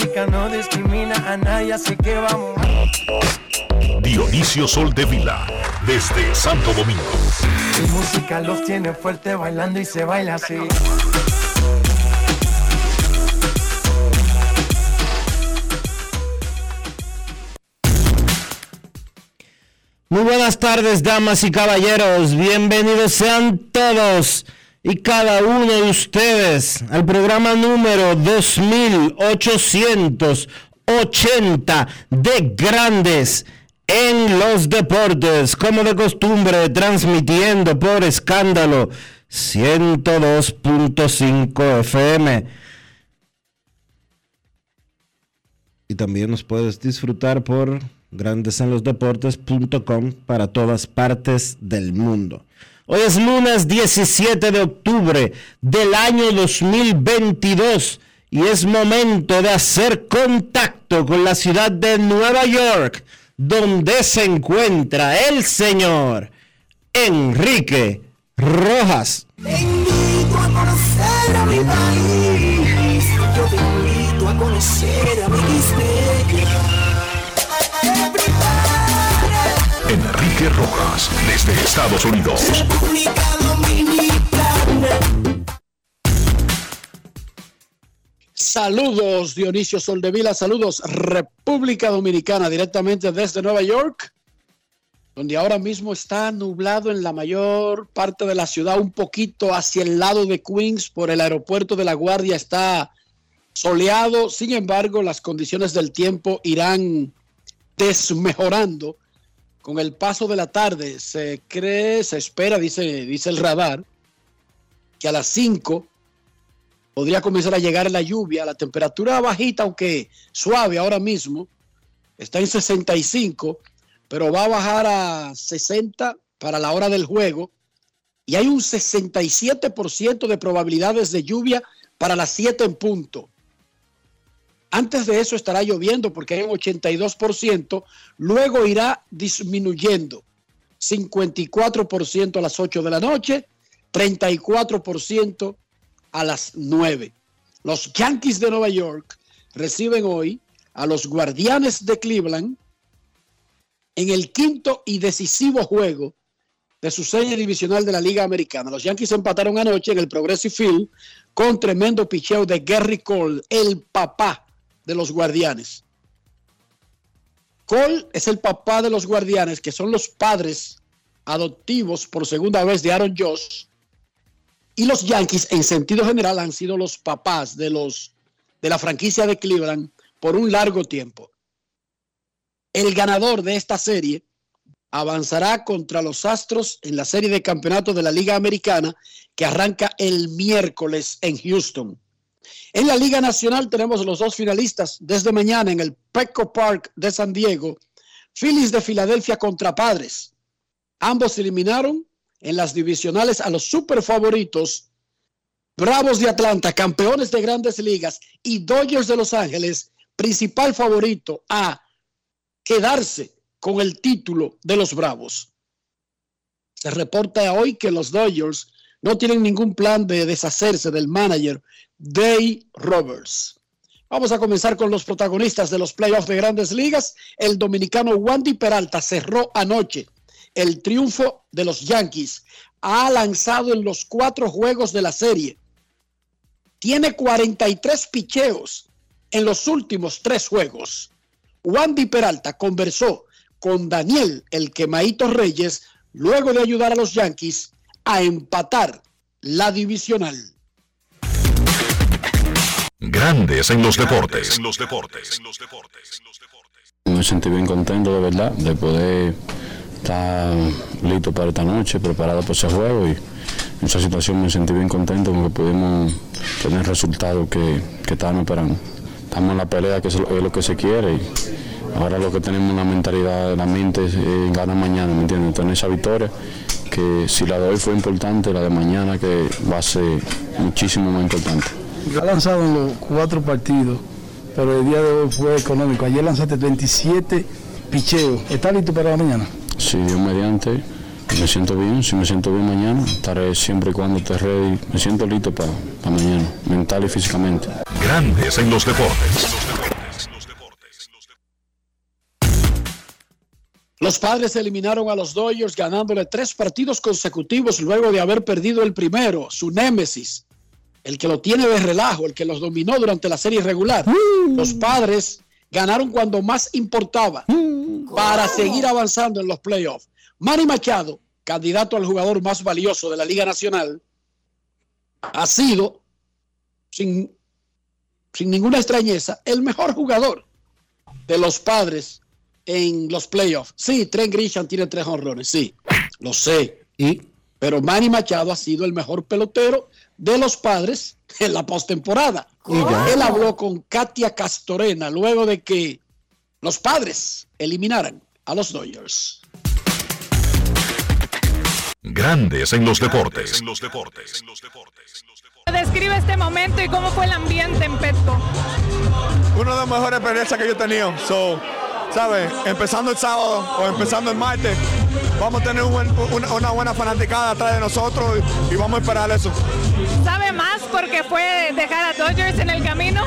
Música no discrimina a nadie, así que vamos. Dionisio Sol de Vila, desde Santo Domingo. Mi música los tiene fuerte bailando y se baila así. Muy buenas tardes, damas y caballeros. Bienvenidos sean todos y cada uno de ustedes al programa número 2880 de Grandes en los Deportes, como de costumbre, transmitiendo por escándalo 102.5 FM. Y también nos puedes disfrutar por grandesenlosdeportes.com para todas partes del mundo. Hoy es lunes 17 de octubre del año 2022 y es momento de hacer contacto con la ciudad de Nueva York, donde se encuentra el señor Enrique Rojas. Te invito a conocer a mi. Yo te invito a conocer a mi Rojas, desde Estados Unidos. República Dominicana. Saludos Dionisio Soldevila, saludos República Dominicana, directamente desde Nueva York, donde ahora mismo está nublado en la mayor parte de la ciudad, un poquito hacia el lado de Queens, por el aeropuerto de La Guardia está soleado, sin embargo las condiciones del tiempo irán desmejorando con el paso de la tarde. Se cree, se espera, dice, dice el radar, que a las 5 podría comenzar a llegar la lluvia, la temperatura bajita, aunque suave ahora mismo, está en 65, pero va a bajar a 60 para la hora del juego y hay un 67% de probabilidades de lluvia para las 7 en punto. Antes de eso estará lloviendo porque hay un 82%, luego irá disminuyendo. 54% a las 8 de la noche, 34% a las 9. Los Yankees de Nueva York reciben hoy a los Guardianes de Cleveland en el quinto y decisivo juego de su serie divisional de la Liga Americana. Los Yankees empataron anoche en el Progressive Field con tremendo picheo de Gary Cole, el papá de los Guardianes. Cole es el papá de los Guardianes, que son los padres adoptivos por segunda vez de Aaron Josh. Y los Yankees, en sentido general, han sido los papás de los de la franquicia de Cleveland por un largo tiempo. El ganador de esta serie avanzará contra los Astros en la serie de campeonato de la Liga Americana que arranca el miércoles en Houston. En la Liga Nacional tenemos los dos finalistas desde mañana en el Petco Park de San Diego. Phillies de Filadelfia contra Padres. Ambos eliminaron en las divisionales a los super favoritos Bravos de Atlanta, campeones de grandes ligas, y Dodgers de Los Ángeles, principal favorito a quedarse con el título de los Bravos. Se reporta hoy que los Dodgers no tienen ningún plan de deshacerse del manager Dave Roberts. Vamos a comenzar con los protagonistas de los playoffs de grandes ligas. El dominicano Wandy Peralta cerró anoche el triunfo de los Yankees. Ha lanzado en los cuatro juegos de la serie tiene 43 picheos en los últimos tres juegos. Wandy Peralta conversó con Daniel el Quemaito Reyes luego de ayudar a los Yankees a empatar la divisional. Grandes en los deportes. En los deportes. Me sentí bien contento de verdad de poder estar listo para esta noche, preparado para ese juego y en esa situación me sentí bien contento porque pudimos tener el resultado que, que estábamos esperando. Estamos en la pelea que es lo, es lo que se quiere y ahora lo que tenemos una mentalidad, la mente es eh, ganar mañana, ¿me entiendes? Tener esa victoria que si la de hoy fue importante, la de mañana que va a ser muchísimo más importante. Ha lanzado en los cuatro partidos, pero el día de hoy fue económico. Ayer lanzaste 27 picheos. ¿Estás listo para la mañana? Si Dios mediante, me siento bien. Si me siento bien mañana, estaré siempre y cuando esté ready. Me siento listo para mañana, mental y físicamente. Grandes en los deportes. Los padres eliminaron a los Dodgers ganándole tres partidos consecutivos luego de haber perdido el primero, su némesis, el que lo tiene de relajo, el que los dominó durante la serie regular. Los padres ganaron cuando más importaba para seguir avanzando en los playoffs. Manny Machado, candidato al jugador más valioso de la Liga Nacional, ha sido, sin, sin ninguna extrañeza, el mejor jugador de los padres en los playoffs. Sí, Trent Grisham tiene tres honrones, sí, lo sé. Y Pero Manny Machado ha sido el mejor pelotero de los padres en la postemporada. Él habló con Katia Castorena luego de que los padres eliminaran a los Dodgers. Grandes en los deportes. Describe este momento y cómo fue el ambiente en Petco. Una de las mejores experiencias que yo he tenido. So, ¿sabes? Empezando el sábado o empezando el martes, vamos a tener un buen- una, una buena fanaticada atrás de nosotros y, y vamos a esperar eso. ¿Sabe más porque fue dejar a Dodgers en el camino?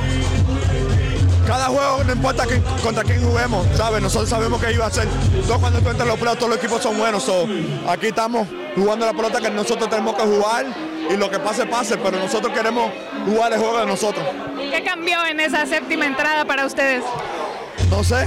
Cada juego, no importa quién- contra quién juguemos, ¿sabes? Nosotros sabemos que iba a ser. Todo cuando tú entras en los playoffs, todos los equipos son buenos. So, aquí estamos jugando la pelota que nosotros tenemos que jugar y lo que pase, pase, pero nosotros queremos jugar el juego de nosotros. ¿Qué cambió en esa séptima entrada para ustedes? No sé,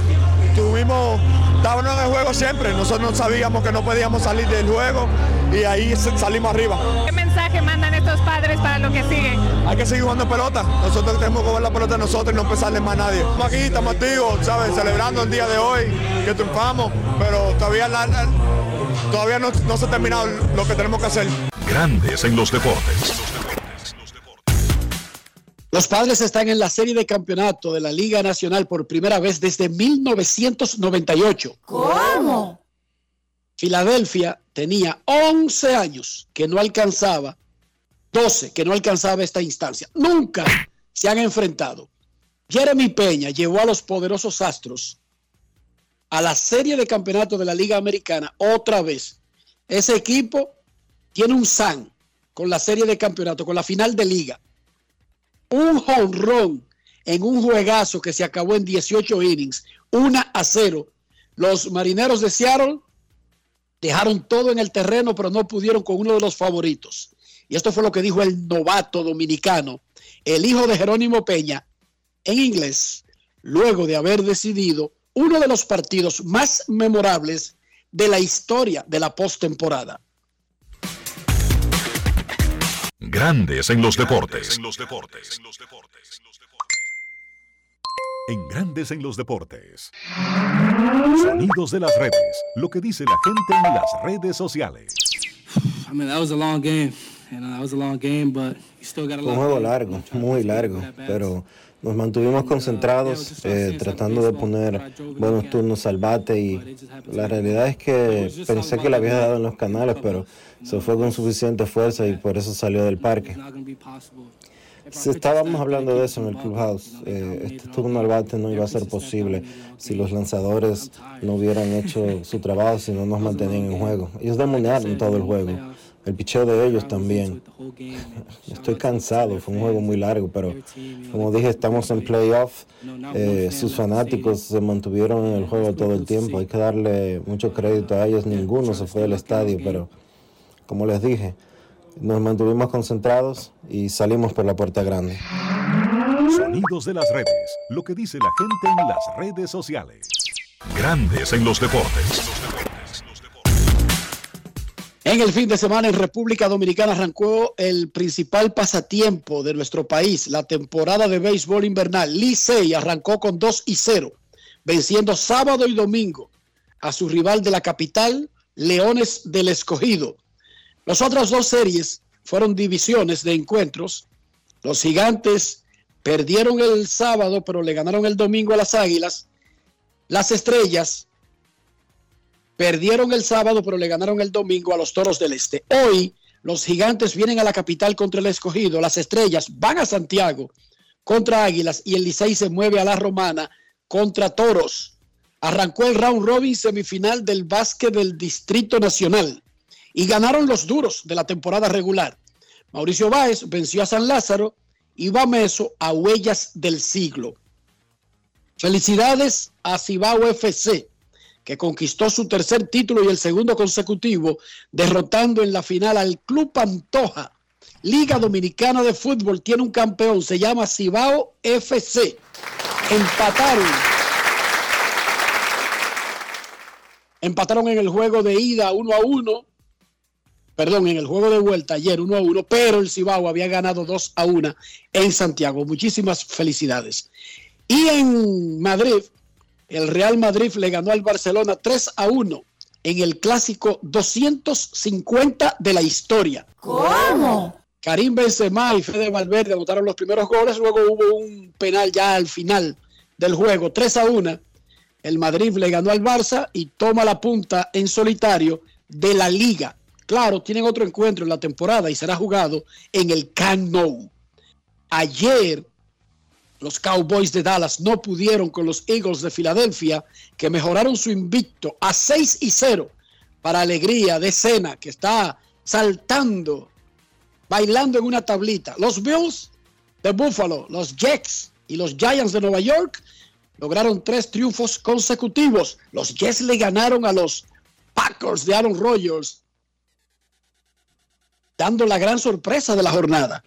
tuvimos, estábamos en el juego siempre, nosotros no sabíamos que no podíamos salir del juego y ahí salimos arriba. ¿Qué mensaje mandan estos padres para lo que sigue? Hay que seguir jugando pelota, nosotros tenemos que jugar la pelota nosotros y no empezarle más a nadie. Estamos aquí, estamos activos, ¿sabes? Celebrando el día de hoy, que triunfamos, pero todavía, la- la- todavía no, no se ha terminado lo que tenemos que hacer. Grandes en los deportes. Los padres están en la serie de campeonato de la Liga Nacional por primera vez desde 1998. ¿Cómo? Filadelfia tenía 11 años que no alcanzaba, 12 que no alcanzaba esta instancia. Nunca se han enfrentado. Jeremy Peña llevó a los poderosos Astros a la serie de campeonato de la Liga Americana otra vez. Ese equipo tiene un SAN con la serie de campeonato, con la final de liga. Un honrón en un juegazo que se acabó en 18 innings, 1 a 0. Los marineros de Seattle dejaron todo en el terreno, pero no pudieron con uno de los favoritos. Y esto fue lo que dijo el novato dominicano, el hijo de Jerónimo Peña, en inglés, luego de haber decidido uno de los partidos más memorables de la historia de la postemporada. Grandes en los deportes. En Grandes en los deportes. Sonidos de las redes. Lo que dice la gente en las redes sociales. I mean, that was a long game. You know, that was a long game, but you still got a Fue un lot juego largo, muy largo, pero nos mantuvimos concentrados, eh, tratando de poner buenos turnos al bate y la realidad es que pensé que le había dado en los canales, pero se fue con suficiente fuerza y por eso salió del parque. Si estábamos hablando de eso en el clubhouse, eh, este turno al bate no iba a ser posible si los lanzadores no hubieran hecho su trabajo, si no nos mantenían en juego. Ellos dominaron todo el juego, el picheo de ellos también. Estoy cansado, fue un juego muy largo, pero como dije, estamos en playoff. Eh, sus fanáticos se mantuvieron en el juego todo el tiempo. Hay que darle mucho crédito a ellos. Ninguno se fue del estadio, pero como les dije, nos mantuvimos concentrados y salimos por la puerta grande. Sonidos de las redes. Lo que dice la gente en las redes sociales. Grandes en los deportes. En el fin de semana en República Dominicana arrancó el principal pasatiempo de nuestro país, la temporada de béisbol invernal. Licey arrancó con 2 y 0, venciendo sábado y domingo a su rival de la capital, Leones del Escogido. Las otras dos series fueron divisiones de encuentros. Los gigantes perdieron el sábado, pero le ganaron el domingo a las Águilas. Las estrellas Perdieron el sábado, pero le ganaron el domingo a los Toros del Este. Hoy los gigantes vienen a la capital contra el escogido. Las estrellas van a Santiago contra Águilas y el Licey se mueve a la Romana contra Toros. Arrancó el round robin semifinal del básquet del Distrito Nacional y ganaron los duros de la temporada regular. Mauricio Báez venció a San Lázaro y Bameso a Huellas del Siglo. Felicidades a Cibao FC que conquistó su tercer título y el segundo consecutivo, derrotando en la final al Club Pantoja. Liga Dominicana de Fútbol tiene un campeón, se llama Cibao FC. Empataron. Empataron en el juego de ida 1 a 1. Perdón, en el juego de vuelta ayer 1 a 1, pero el Cibao había ganado 2 a 1 en Santiago. Muchísimas felicidades. Y en Madrid, el Real Madrid le ganó al Barcelona 3 a 1 en el clásico 250 de la historia. ¿Cómo? Karim Benzema y Fede Valverde anotaron los primeros goles, luego hubo un penal ya al final del juego, 3 a 1. El Madrid le ganó al Barça y toma la punta en solitario de la liga. Claro, tienen otro encuentro en la temporada y será jugado en el Camp Nou. Ayer los Cowboys de Dallas no pudieron con los Eagles de Filadelfia, que mejoraron su invicto a 6 y 0 para alegría de Cena, que está saltando, bailando en una tablita. Los Bills de Buffalo, los Jets y los Giants de Nueva York lograron tres triunfos consecutivos. Los Jets le ganaron a los Packers de Aaron Rodgers, dando la gran sorpresa de la jornada.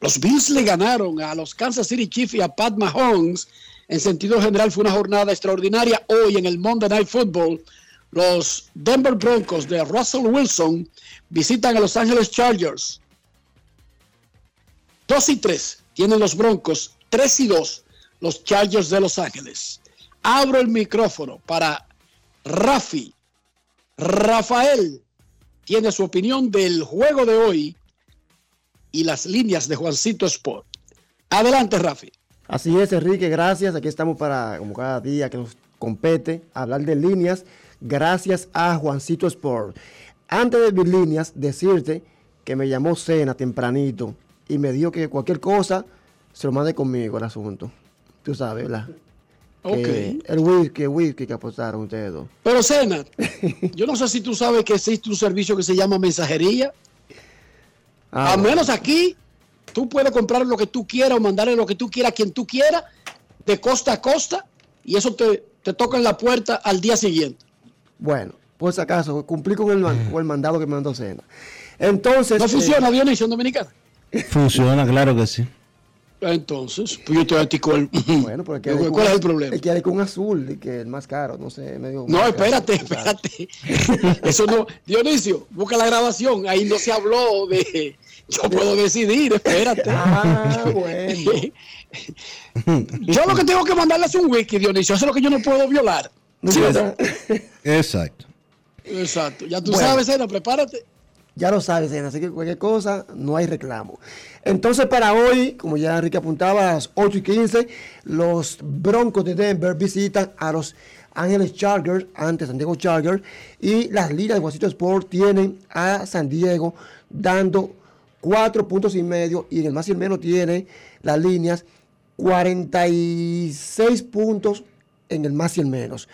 Los Bills le ganaron a los Kansas City Chiefs y a Pat Mahomes. En sentido general fue una jornada extraordinaria. Hoy en el Monday Night Football, los Denver Broncos de Russell Wilson visitan a Los Angeles Chargers. 2 y 3 tienen los Broncos, 3 y 2 los Chargers de Los Ángeles. Abro el micrófono para Rafi. Rafael tiene su opinión del juego de hoy y las líneas de Juancito Sport. Adelante, Rafi. Así es, Enrique, gracias. Aquí estamos para, como cada día que nos compete, hablar de líneas. Gracias a Juancito Sport. Antes de mis líneas, decirte que me llamó Cena tempranito y me dijo que cualquier cosa se lo mande conmigo el asunto. Tú sabes, ¿verdad? Ok. Que el whisky, el whisky que apostaron ustedes dos. Pero, Cena, yo no sé si tú sabes que existe un servicio que se llama mensajería. Ah, Al menos aquí, tú puedes comprar lo que tú quieras o mandarle lo que tú quieras a quien tú quieras, de costa a costa, y eso te, te toca en la puerta al día siguiente. Bueno, por si acaso, cumplí con el, man- con el mandado que me mandó Cena. Entonces. ¿No eh, funciona, Dionisio, en Dominicana? Funciona, claro que sí. Entonces, pues yo te atico el... Bueno, porque ¿Cuál es el problema? El que hay con azul, y que el más caro, no sé, medio. No, caro, espérate, espérate. Eso no, Dionisio, busca la grabación. Ahí no se habló de. Yo puedo decidir, espérate. Ah, bueno. Yo lo que tengo que mandarle es un wiki, Dionisio. Eso es lo que yo no puedo violar. Exacto. Exacto. Ya tú Bueno. sabes, Ena, prepárate. Ya lo sabes, Cena, así que cualquier cosa, no hay reclamo. Entonces, para hoy, como ya Enrique apuntaba, a las 8 y 15, los Broncos de Denver visitan a los Ángeles Chargers, antes San Diego Chargers, y las ligas de Juancito Sport tienen a San Diego dando 4 puntos y medio, y en el más y el menos tiene las líneas 46 puntos en el más y el menos.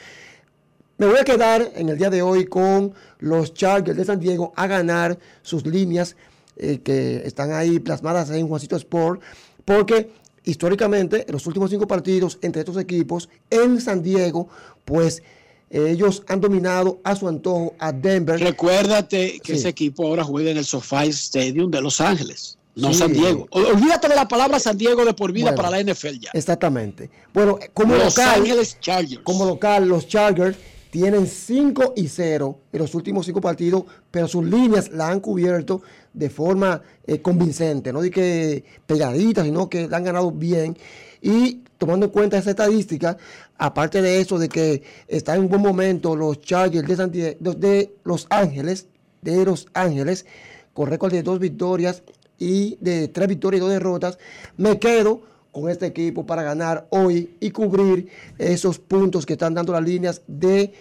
Me voy a quedar en el día de hoy con los Chargers de San Diego a ganar sus líneas eh, que están ahí plasmadas en Juancito Sport, porque históricamente en los últimos cinco partidos entre estos equipos en San Diego, pues eh, ellos han dominado a su antojo a Denver. Recuérdate que Sí. ese equipo ahora juega en el SoFi Stadium de Los Ángeles, no Sí. San Diego. Olvídate de la palabra San Diego de por vida Bueno, para la NFL ya. Exactamente. Bueno, como Los local, Ángeles Chargers. como local, los Chargers tienen 5 y 0 en los últimos 5 partidos, pero sus líneas la han cubierto de forma eh, convincente, no de que pegadita, sino que la han ganado bien. Y tomando en cuenta esa estadística, aparte de eso, de que está en un buen momento los Chargers de, Santi- de- de Los Ángeles, de Los Ángeles, con récord de dos victorias y de tres victorias y dos derrotas, me quedo con este equipo para ganar hoy y cubrir esos puntos que están dando las líneas de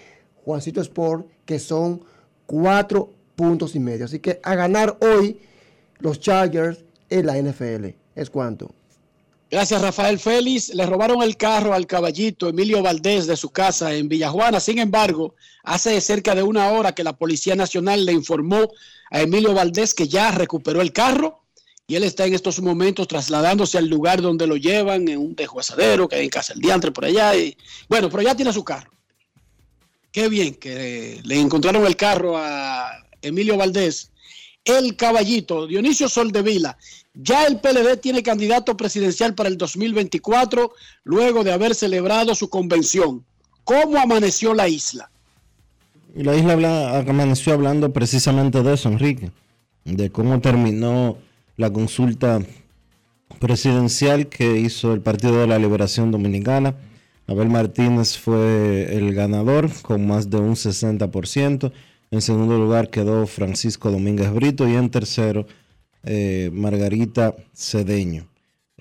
Juancito Sport, que son cuatro puntos y medio. Así que a ganar hoy los Chargers en la NFL. ¿Es cuánto? Gracias, Rafael Félix. Le robaron el carro al caballito Emilio Valdés de su casa en Villajuana. Sin embargo, hace cerca de una hora que la Policía Nacional le informó a Emilio Valdés que ya recuperó el carro y él está en estos momentos trasladándose al lugar donde lo llevan, en un desguazadero que hay en Casa el Diantre por allá. Y, bueno, pero ya tiene su carro. Qué bien que le encontraron el carro a Emilio Valdés. El caballito, Dionisio Soldevila. Ya el PLD tiene candidato presidencial para el 2024 luego de haber celebrado su convención. ¿Cómo amaneció la isla? Y la isla amaneció hablando precisamente de eso, Enrique, de cómo terminó la consulta presidencial que hizo el Partido de la Liberación Dominicana. Abel Martínez fue el ganador con más de un 60%. En segundo lugar quedó Francisco Domínguez Brito y en tercero eh, Margarita Cedeño.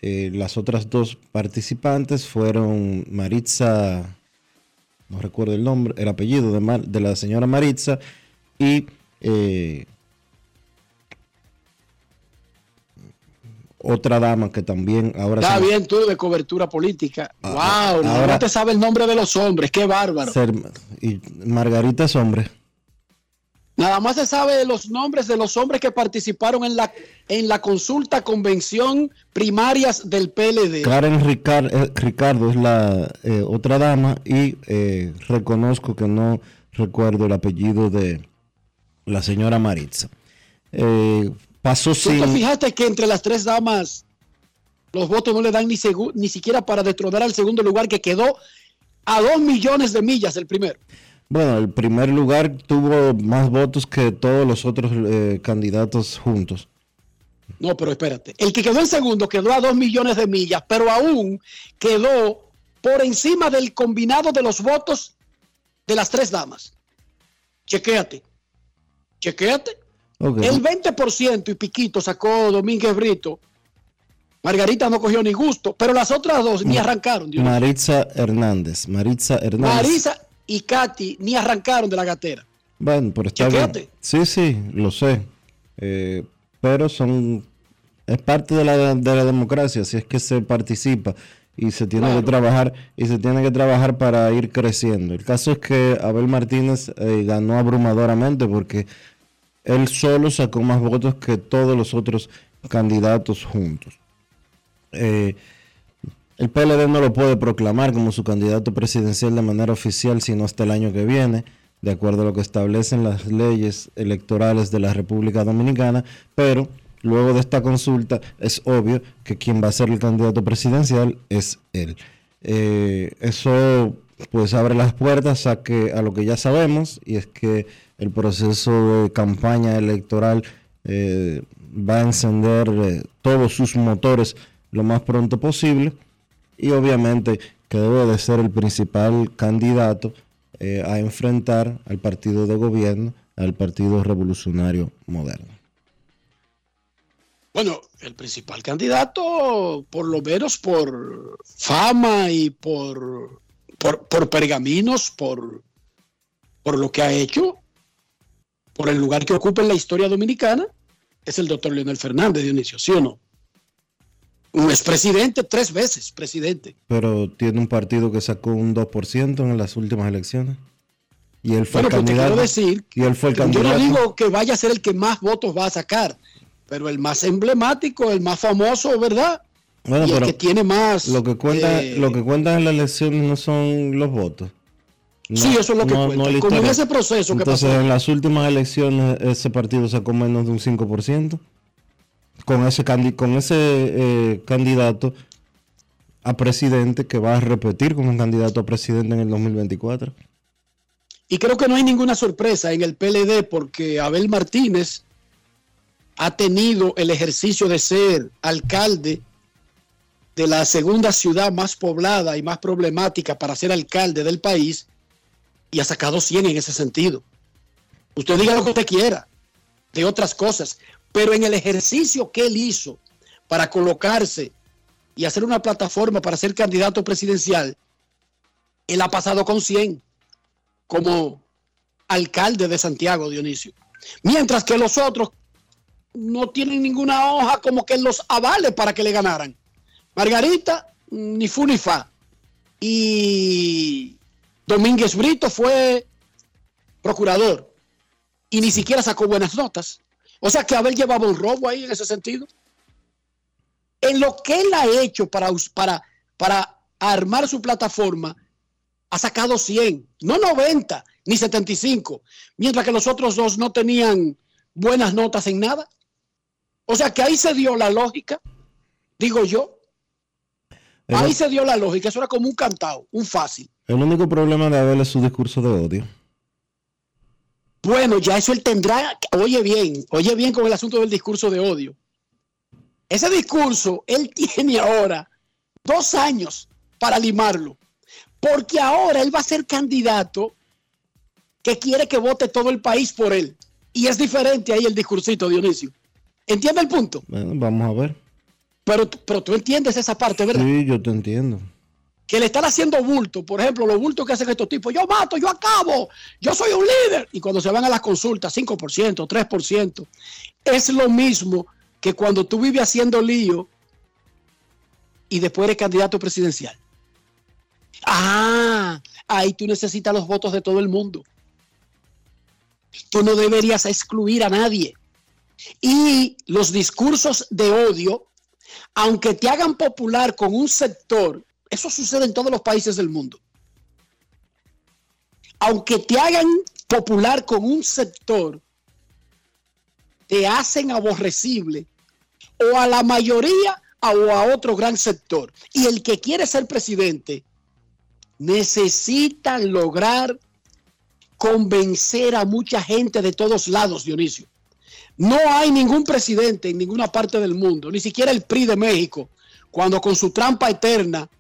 Eh, las otras dos participantes fueron Maritza no recuerdo el nombre, el apellido de, la señora Maritza y eh, otra dama que también ahora Está se- bien tú de cobertura política. Ah, wow, ahora- no te sabe el nombre de los hombres, qué bárbaro. ser- y Margarita es hombre. Nada más se sabe los nombres de los hombres que participaron en la, en la consulta convención primarias del PLD. Karen Ricar- eh, Ricardo es la eh, otra dama y eh, reconozco que no recuerdo el apellido de la señora Maritza. Eh, pasó ¿Tú te sin... fijaste que entre las tres damas los votos no le dan ni, ni siquiera para destronar al segundo lugar que quedó a dos millones de millas el primero? Bueno, el primer lugar tuvo más votos que todos los otros eh, candidatos juntos. No, pero espérate. El que quedó en segundo quedó a dos millones de millas, pero aún quedó por encima del combinado de los votos de las tres damas. Chequéate. Chequéate. El 20% y piquito sacó Domínguez Brito. Margarita no cogió ni gusto, pero las otras dos ni arrancaron. Dios. Maritza Hernández. Maritza Hernández. Marisa y Katy ni arrancaron de la gatera. Bueno, pero está bien. Sí, sí, lo sé. Eh, pero son. Es parte de la, de la democracia, si es que se participa y se tiene que trabajar y se tiene que trabajar para ir creciendo. El caso es que Abel Martínez eh, ganó abrumadoramente porque él solo sacó más votos que todos los otros candidatos juntos. Eh, el PLD no lo puede proclamar como su candidato presidencial de manera oficial sino hasta el año que viene, de acuerdo a lo que establecen las leyes electorales de la República Dominicana, pero luego de esta consulta es obvio que quien va a ser el candidato presidencial es él. Eh, eso pues abre las puertas a, que, a lo que ya sabemos y es que el proceso de campaña electoral eh, va a encender eh, todos sus motores lo más pronto posible y obviamente que debe de ser el principal candidato eh, a enfrentar al partido de gobierno, al Partido Revolucionario Moderno. Bueno, el principal candidato, por lo menos por fama y por, por, por pergaminos, por, por lo que ha hecho, por el lugar que ocupa en la historia dominicana, es el doctor Leonel Fernández, Dionisio, ¿sí o no? Un expresidente, tres veces presidente. Pero tiene un partido que sacó un 2% en las últimas elecciones. Y él fue Bueno, el candidato. decir, y él fue el Yo candidato. no digo que vaya a ser el que más votos va a sacar, pero el más emblemático, el más famoso, ¿verdad? Bueno, y el pero que tiene más. Lo que cuenta, eh, lo que cuentan en las elecciones no son los votos. Sí, eso es lo que no- cuenta. no Como en ese proceso que Entonces, pasó. en las últimas elecciones, ese partido sacó menos de un 5%. Con ese, con ese eh, candidato a presidente que va a repetir como candidato a presidente en el 2024. Y creo que no hay ninguna sorpresa en el PLD porque Abel Martínez ha tenido el ejercicio de ser alcalde de la segunda ciudad más poblada y más problemática para ser alcalde del país y ha sacado 100 en ese sentido. Usted diga lo que usted quiera de otras cosas, pero en el ejercicio que él hizo para colocarse y hacer una plataforma para ser candidato presidencial, él ha pasado con 100 como alcalde de Santiago, Dionisio. Mientras que los otros no tienen ninguna hoja como que los avale para que le ganaran. Margarita, ni fu ni fa. Y Domínguez Brito fue procurador y ni siquiera sacó buenas notas. O sea que Abel llevaba un robo ahí en ese sentido. En lo que él ha hecho para, para, para armar su plataforma, ha sacado 100, no 90 ni 75, mientras que los otros dos no tenían buenas notas en nada. O sea que ahí se dio la lógica, digo yo. Ahí se dio la lógica, eso era como un cantado, un fácil. El único problema de Abel es su discurso de odio. Bueno, ya eso él tendrá, oye bien, oye bien con el asunto del discurso de odio. Ese discurso, él tiene ahora dos años para limarlo, porque ahora él va a ser candidato que quiere que vote todo el país por él. Y es diferente ahí el discursito, Dionisio. ¿Entiende el punto? Bueno, vamos a ver. Pero, pero tú entiendes esa parte, ¿verdad? Sí, yo te entiendo. Que le están haciendo bulto, por ejemplo, los bultos que hacen estos tipos, yo mato, yo acabo, yo soy un líder, y cuando se van a las consultas, 5%, 3%, es lo mismo que cuando tú vives haciendo lío y después eres candidato presidencial. Ah, ahí tú necesitas los votos de todo el mundo. Tú no deberías excluir a nadie. Y los discursos de odio, aunque te hagan popular con un sector, eso sucede en todos los países del mundo. Aunque te hagan popular con un sector, te hacen aborrecible o a la mayoría o a otro gran sector. Y el que quiere ser presidente necesita lograr convencer a mucha gente de todos lados, Dionisio. No hay ningún presidente en ninguna parte del mundo, ni siquiera el PRI de México, cuando con su trampa eterna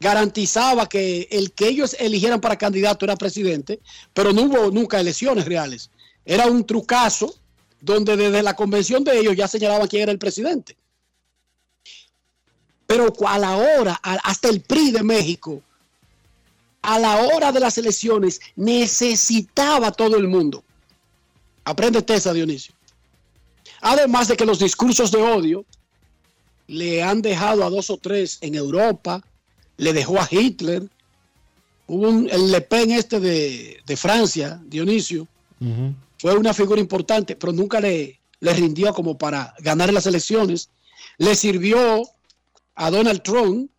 garantizaba que el que ellos eligieran para candidato era presidente, pero no hubo nunca elecciones reales. Era un trucazo donde desde la convención de ellos ya señalaban quién era el presidente. Pero a la hora, hasta el PRI de México, a la hora de las elecciones, necesitaba todo el mundo. Aprende esa, Dionisio. Además de que los discursos de odio le han dejado a dos o tres en Europa, le dejó a Hitler, hubo un, el Le Pen este de, de Francia, Dionisio, fue una figura importante, pero nunca le, le rindió como para ganar las elecciones. Le sirvió a Donald Trump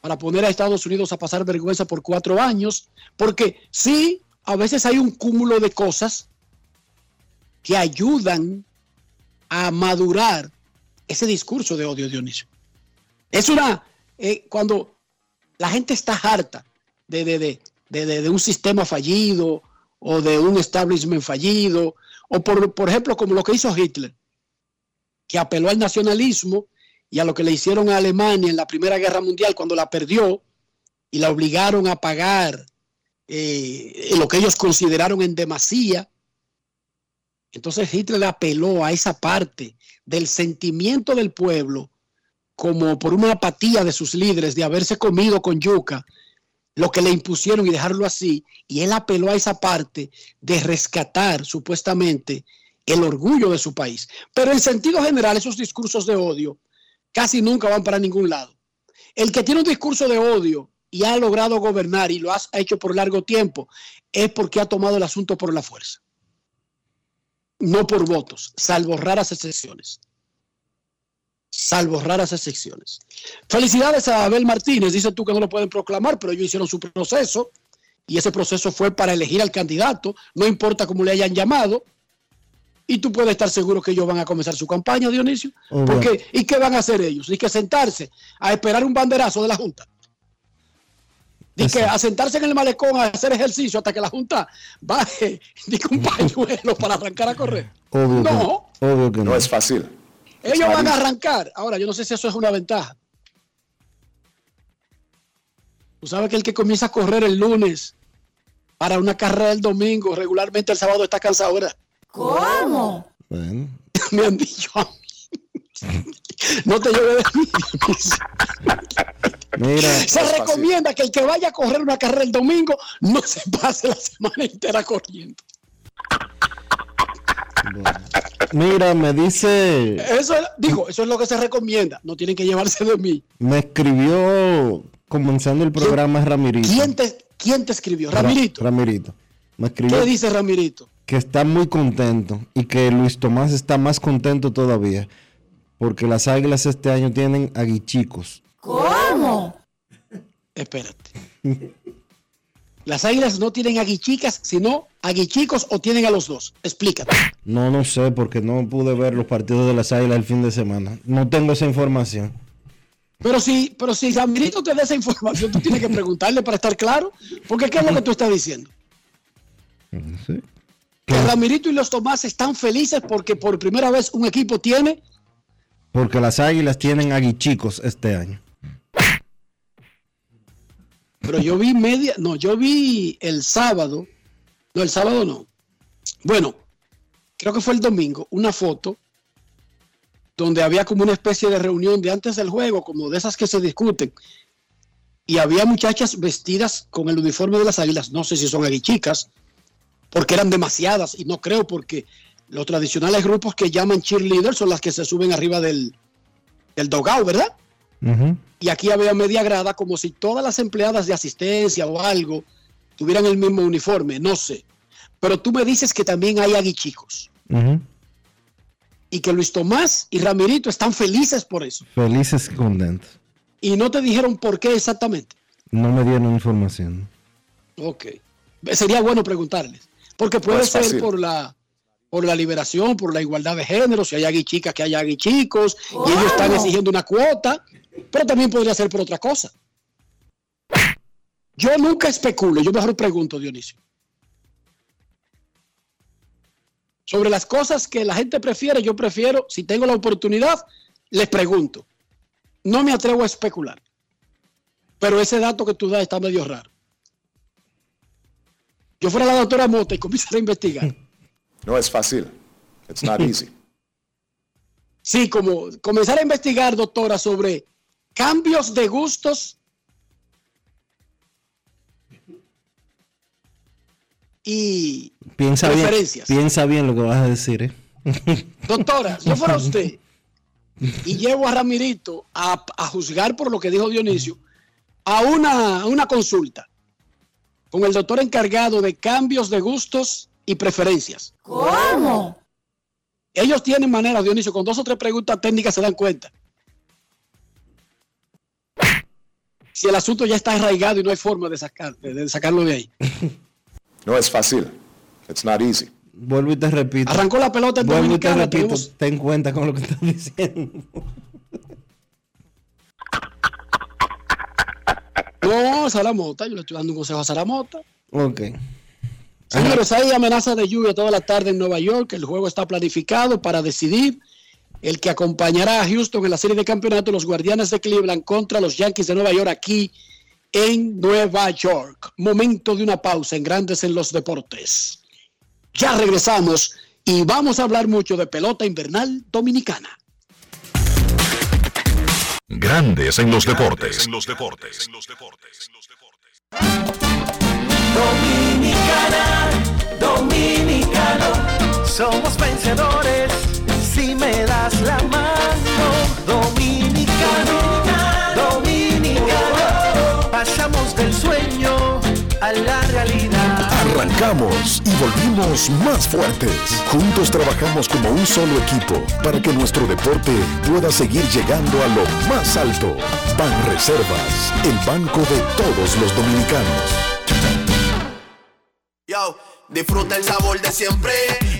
para poner a Estados Unidos a pasar vergüenza por cuatro años, porque sí, a veces hay un cúmulo de cosas que ayudan a madurar ese discurso de odio, Dionisio. Es una, eh, cuando la gente está harta de, de, de, de, un sistema fallido o de un establishment fallido, o por, por ejemplo como lo que hizo Hitler, que apeló al nacionalismo y a lo que le hicieron a Alemania en la Primera Guerra Mundial cuando la perdió y la obligaron a pagar eh, lo que ellos consideraron en demasía. Entonces Hitler apeló a esa parte del sentimiento del pueblo como por una apatía de sus líderes de haberse comido con yuca lo que le impusieron y dejarlo así. Y él apeló a esa parte de rescatar supuestamente el orgullo de su país. Pero en sentido general, esos discursos de odio casi nunca van para ningún lado. El que tiene un discurso de odio y ha logrado gobernar y lo ha hecho por largo tiempo es porque ha tomado el asunto por la fuerza. No por votos, salvo raras excepciones. Salvo raras excepciones. Felicidades a Abel Martínez. Dice tú que no lo pueden proclamar, pero ellos hicieron su proceso y ese proceso fue para elegir al candidato, no importa cómo le hayan llamado, y tú puedes estar seguro que ellos van a comenzar su campaña, Dionisio. Oh, Porque, ¿Y qué van a hacer ellos? Y que sentarse a esperar un banderazo de la Junta. Y que a sentarse en el malecón a hacer ejercicio hasta que la Junta baje ni un pañuelo para arrancar a correr. Obvio, No. que, obvio que no. No es fácil. Ellos van a arrancar. Ahora, yo no sé si eso es una ventaja. Tú sabes que el que comienza a correr el lunes para una carrera el domingo, regularmente el sábado está cansado, ¿verdad? ¿Cómo? Bueno, Me han dicho a mí. No te lleves de mí. mira, Se recomienda que el que vaya a correr una carrera el domingo no se pase la semana entera corriendo. Mira, me dice, Eso es, digo, eso es lo que se recomienda. No tienen que llevarse de mí. me escribió comenzando el programa Ramirito. ¿Quién te, quién te escribió? Ra- Ramirito. Ramirito. Me escribió ¿Qué dice Ramirito? que está muy contento y que Luis Tomás está más contento todavía porque las águilas este año tienen aguichicos. ¿Cómo? Espérate. Las águilas no tienen aguichicas, sino aguichicos o tienen a los dos. Explícate. No, no sé, porque no pude ver los partidos de las águilas el fin de semana. No tengo esa información. Pero si, pero si Ramirito te da esa información, tú tienes que preguntarle para estar claro. Porque ¿qué es lo que tú estás diciendo? Sí. Que Ramirito y los Tomás están felices porque por primera vez un equipo tiene. Porque las águilas tienen aguichicos este año. Pero yo vi media. No, yo vi el sábado. No, el sábado no. Bueno, creo que fue el domingo. Una foto donde había como una especie de reunión de antes del juego, como de esas que se discuten. Y había muchachas vestidas con el uniforme de las águilas. No sé si son aguichicas, porque eran demasiadas. Y no creo, porque los tradicionales grupos que llaman cheerleaders son las que se suben arriba del, del ¿verdad? Y aquí había media grada, como si todas las empleadas de asistencia o algo tuvieran el mismo uniforme, no sé. Pero tú me dices que también hay aguichicos y que Luis Tomás y Ramirito están felices por eso. Felices y contentos. Y no te dijeron por qué exactamente. No me dieron información. Ok. Sería bueno preguntarles. Porque puede ser fácil. por la por la liberación, por la igualdad de género, si hay aguichicas, que hay aguichicos, y ellos están exigiendo una cuota, pero también podría ser por otra cosa. Yo nunca especulo, yo mejor pregunto, Dionisio. Sobre las cosas que la gente prefiere, yo prefiero, si tengo la oportunidad, les pregunto. No me atrevo a especular. Pero ese dato que tú das está medio raro. Yo fuera la doctora Mota y comenzara a investigar. No es fácil. It's not easy. Sí, como comenzar a investigar, doctora, sobre cambios de gustos y Piensa bien, preferencias. piensa bien lo que vas a decir, ¿eh? Doctora, yo fuera usted y llevo a Ramirito a, a juzgar por lo que dijo Dionisio a una, a una consulta con el doctor encargado de cambios de gustos y preferencias. ¿Cómo? Ellos tienen manera, Dionisio, con dos o tres preguntas técnicas se dan cuenta. Si el asunto ya está arraigado y no hay forma de, sacar, de- sacarlo de ahí. No es fácil. It's not easy. Vuelvo y te repito. Arrancó la pelota en Vuelvo y te repito. tenemos- Ten cuenta con lo que estás diciendo. No, Saramota, yo le estoy dando un consejo a Saramota. Ok. Señores, hay amenaza de lluvia toda la tarde en Nueva York. El juego está planificado para decidir el que acompañará a Houston en la serie de campeonato, los Guardianes de Cleveland contra los Yankees de Nueva York aquí en Nueva York. Momento de una pausa en Grandes en los Deportes. Ya regresamos y vamos a hablar mucho de pelota invernal dominicana. Grandes en los deportes. En los deportes. Dominicana, dominicano, somos vencedores si me das la mano. Dominicano, dominicano, pasamos del sueño a la realidad. Arrancamos y volvimos más fuertes. Juntos trabajamos como un solo equipo para que nuestro deporte pueda seguir llegando a lo más alto. Ban Reservas, el banco de todos los dominicanos. Yo, disfruta el sabor de siempre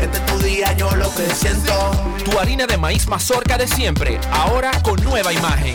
Este es tu día, yo lo que siento. Tu harina de maíz mazorca de siempre, ahora con nueva imagen.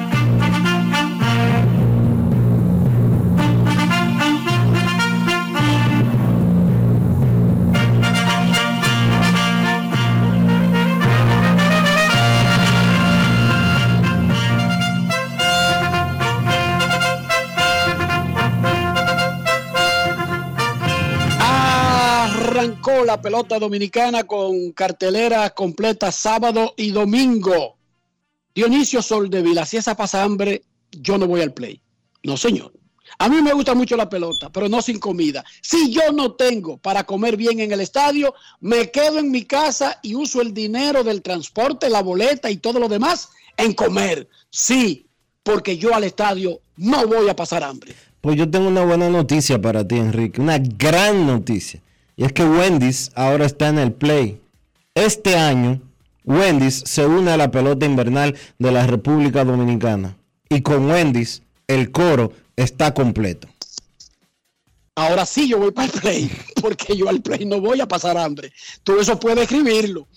Arrancó la pelota dominicana con cartelera completa sábado y domingo. Dionisio Soldevila, si esa pasa hambre, yo no voy al play. No, señor. A mí me gusta mucho la pelota, pero no sin comida. Si yo no tengo para comer bien en el estadio, me quedo en mi casa y uso el dinero del transporte, la boleta y todo lo demás en comer. Sí, porque yo al estadio no voy a pasar hambre. Pues yo tengo una buena noticia para ti, Enrique, una gran noticia. Y es que Wendy's ahora está en el play. Este año, Wendy's se une a la pelota invernal de la República Dominicana. Y con Wendy's, el coro está completo. Ahora sí yo voy para el play, porque yo al play no voy a pasar hambre. Tú eso puedes escribirlo.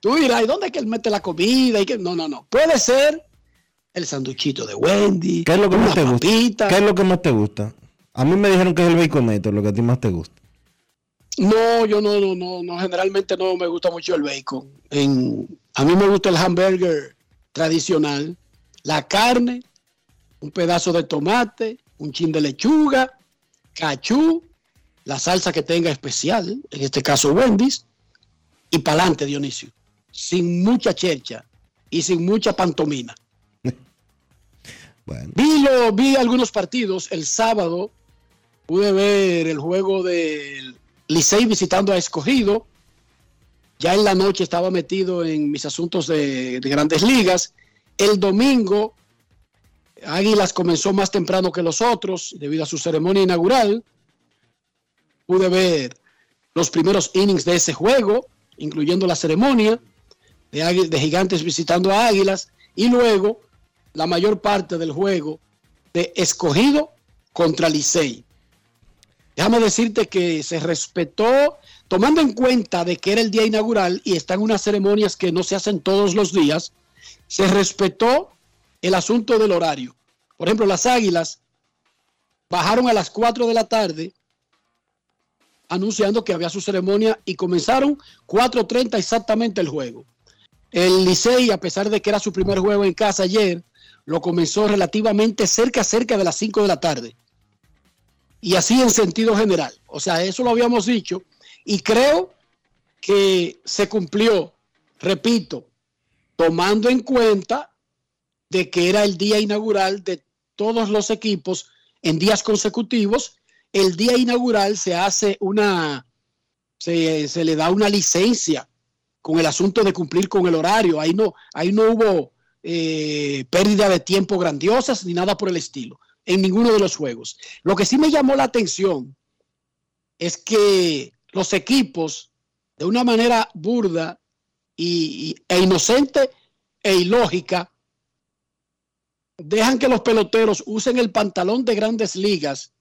Tú dirás, ¿y dónde es que él mete la comida? Y que... No, no, no. Puede ser el sanduchito de Wendy. ¿Qué es lo que más te gusta? ¿Qué es lo que más te gusta? A mí me dijeron que es el baconator, lo que a ti más te gusta. No, yo no, no, no, no, generalmente no me gusta mucho el bacon. En, a mí me gusta el hamburger tradicional, la carne, un pedazo de tomate, un chin de lechuga, cachú la salsa que tenga especial, en este caso Wendy's, y pa'lante Dionisio, sin mucha chercha y sin mucha pantomina. Vi, lo- vi algunos partidos. El sábado pude ver el juego del Licey visitando a Escogido. Ya en la noche estaba metido en mis asuntos de, de grandes ligas. El domingo, Águilas comenzó más temprano que los otros debido a su ceremonia inaugural. Pude ver los primeros innings de ese juego, incluyendo la ceremonia de, de Gigantes visitando a Águilas. Y luego la mayor parte del juego de Escogido contra Licey. Déjame decirte que se respetó, tomando en cuenta de que era el día inaugural y están unas ceremonias que no se hacen todos los días, se respetó el asunto del horario. Por ejemplo, las Águilas bajaron a las 4 de la tarde anunciando que había su ceremonia y comenzaron 4.30 exactamente el juego. El Licey, a pesar de que era su primer juego en casa ayer, lo comenzó relativamente cerca, cerca de las 5 de la tarde. Y así en sentido general. O sea, eso lo habíamos dicho. Y creo que se cumplió, repito, tomando en cuenta de que era el día inaugural de todos los equipos en días consecutivos. El día inaugural se hace una, se, se le da una licencia con el asunto de cumplir con el horario. Ahí no, ahí no hubo eh, pérdida de tiempo grandiosas ni nada por el estilo en ninguno de los juegos. Lo que sí me llamó la atención es que los equipos, de una manera burda y, e inocente e ilógica, dejan que los peloteros usen el pantalón de grandes ligas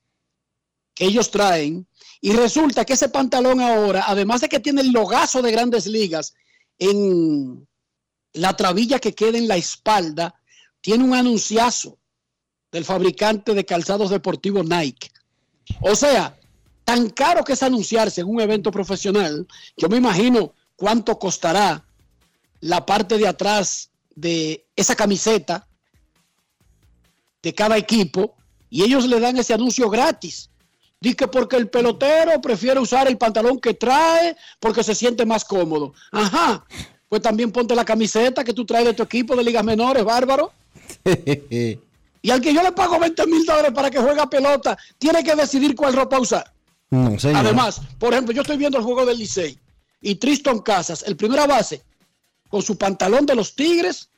que ellos traen y resulta que ese pantalón ahora, además de que tiene el logazo de grandes ligas en la trabilla que queda en la espalda, tiene un anunciazo del fabricante de calzados deportivos Nike. O sea, tan caro que es anunciarse en un evento profesional, yo me imagino cuánto costará la parte de atrás de esa camiseta de cada equipo y ellos le dan ese anuncio gratis. Dice que porque el pelotero prefiere usar el pantalón que trae porque se siente más cómodo. Ajá, pues también ponte la camiseta que tú traes de tu equipo de ligas menores, bárbaro. Y al que yo le pago 20 mil dólares para que juegue a pelota, tiene que decidir cuál ropa usar. No, señor. Además, por ejemplo, yo estoy viendo el juego del Licey y Tristan Casas, el primera base, con su pantalón de los Tigres,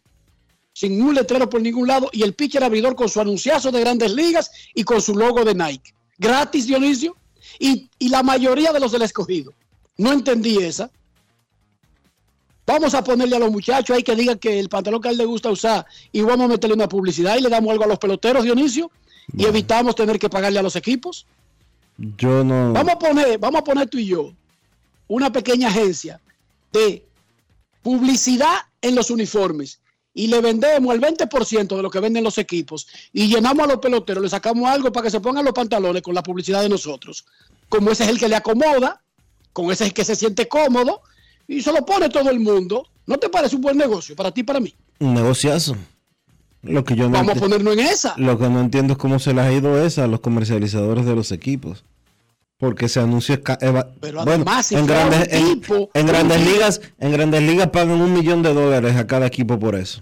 sin un letrero por ningún lado, y el pitcher abridor con su anunciazo de grandes ligas y con su logo de Nike. Gratis, Dionisio. Y, y la mayoría de los del escogido. No entendí esa. Vamos a ponerle a los muchachos ahí que digan que el pantalón que a él le gusta usar y vamos a meterle una publicidad y le damos algo a los peloteros, Dionisio, y evitamos tener que pagarle a los equipos. Yo no. Vamos a poner, vamos a poner tú y yo una pequeña agencia de publicidad en los uniformes y le vendemos el 20% de lo que venden los equipos y llenamos a los peloteros, le sacamos algo para que se pongan los pantalones con la publicidad de nosotros. Como ese es el que le acomoda, con ese es el que se siente cómodo y se lo pone todo el mundo. ¿No te parece un buen negocio para ti y para mí? Un negociazo. Lo que yo no Vamos a ponernos en esa. Lo que no entiendo es cómo se les ha ido esa a los comercializadores de los equipos. Porque ca- eva- Pero bueno, además, si en grandes, en- en grandes ligas, en grandes ligas pagan un millón de dólares a cada equipo por eso.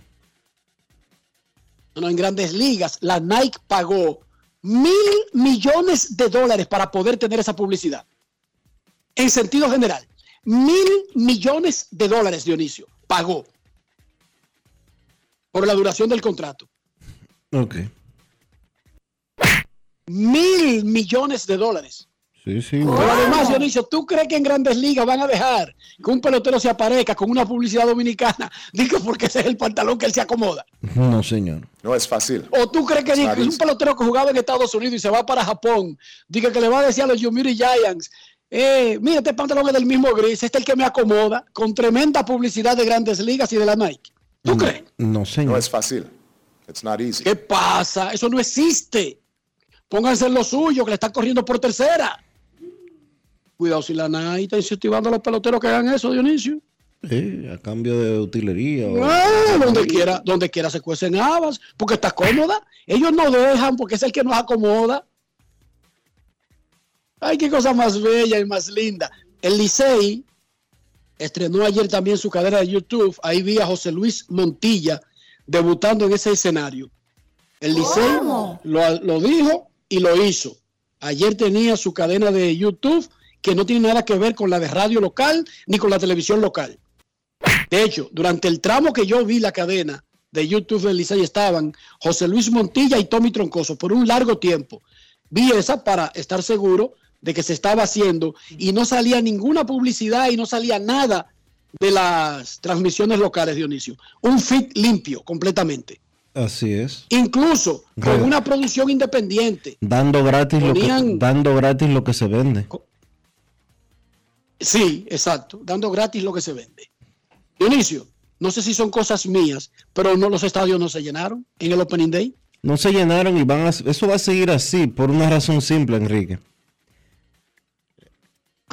No, en grandes ligas, la Nike pagó mil millones de dólares para poder tener esa publicidad. En sentido general, mil millones de dólares, Dionisio, pagó por la duración del contrato. Ok. Mil millones de dólares. Sí, sí. Pero además, Dionisio, ¿tú crees que en grandes ligas van a dejar que un pelotero se aparezca con una publicidad dominicana? Digo, porque ese es el pantalón que él se acomoda. No, señor. No es fácil. ¿O tú crees que not un pelotero que jugaba en Estados Unidos y se va para Japón, diga que le va a decir a los Yomiuri Giants, eh, mira, este pantalón es del mismo gris, este es el que me acomoda, con tremenda publicidad de grandes ligas y de la Nike? ¿Tú crees? No, señor. No es fácil. It's not easy. ¿Qué pasa? Eso no existe. Pónganse en lo suyo, que le están corriendo por tercera. Cuidado si la Nike está incentivando a los peloteros que hagan eso, Dionisio. Sí, a cambio de utilería. o- Ah, donde quiera, donde quiera se cuecen habas, porque está cómoda. Ellos no dejan porque es el que nos acomoda. Ay, qué cosa más bella y más linda. El Licey estrenó ayer también su cadena de YouTube. Ahí vi a José Luis Montilla debutando en ese escenario. El Licey lo, lo dijo y lo hizo. Ayer tenía su cadena de YouTube que no tiene nada que ver con la de radio local ni con la televisión local. De hecho, durante el tramo que yo vi la cadena de YouTube del Licey estaban José Luis Montilla y Tommy Troncoso por un largo tiempo. Vi esa para estar seguro de que se estaba haciendo y no salía ninguna publicidad y no salía nada de las transmisiones locales, Dionisio. Un fit limpio completamente. Así es. Incluso con una producción independiente. Dando gratis, lo que, dando gratis lo que se vende. Sí, exacto, dando gratis lo que se vende. Dionisio, no sé si son cosas mías, pero no los estadios no se llenaron en el Opening Day. No se llenaron y van a, eso va a seguir así por una razón simple, Enrique.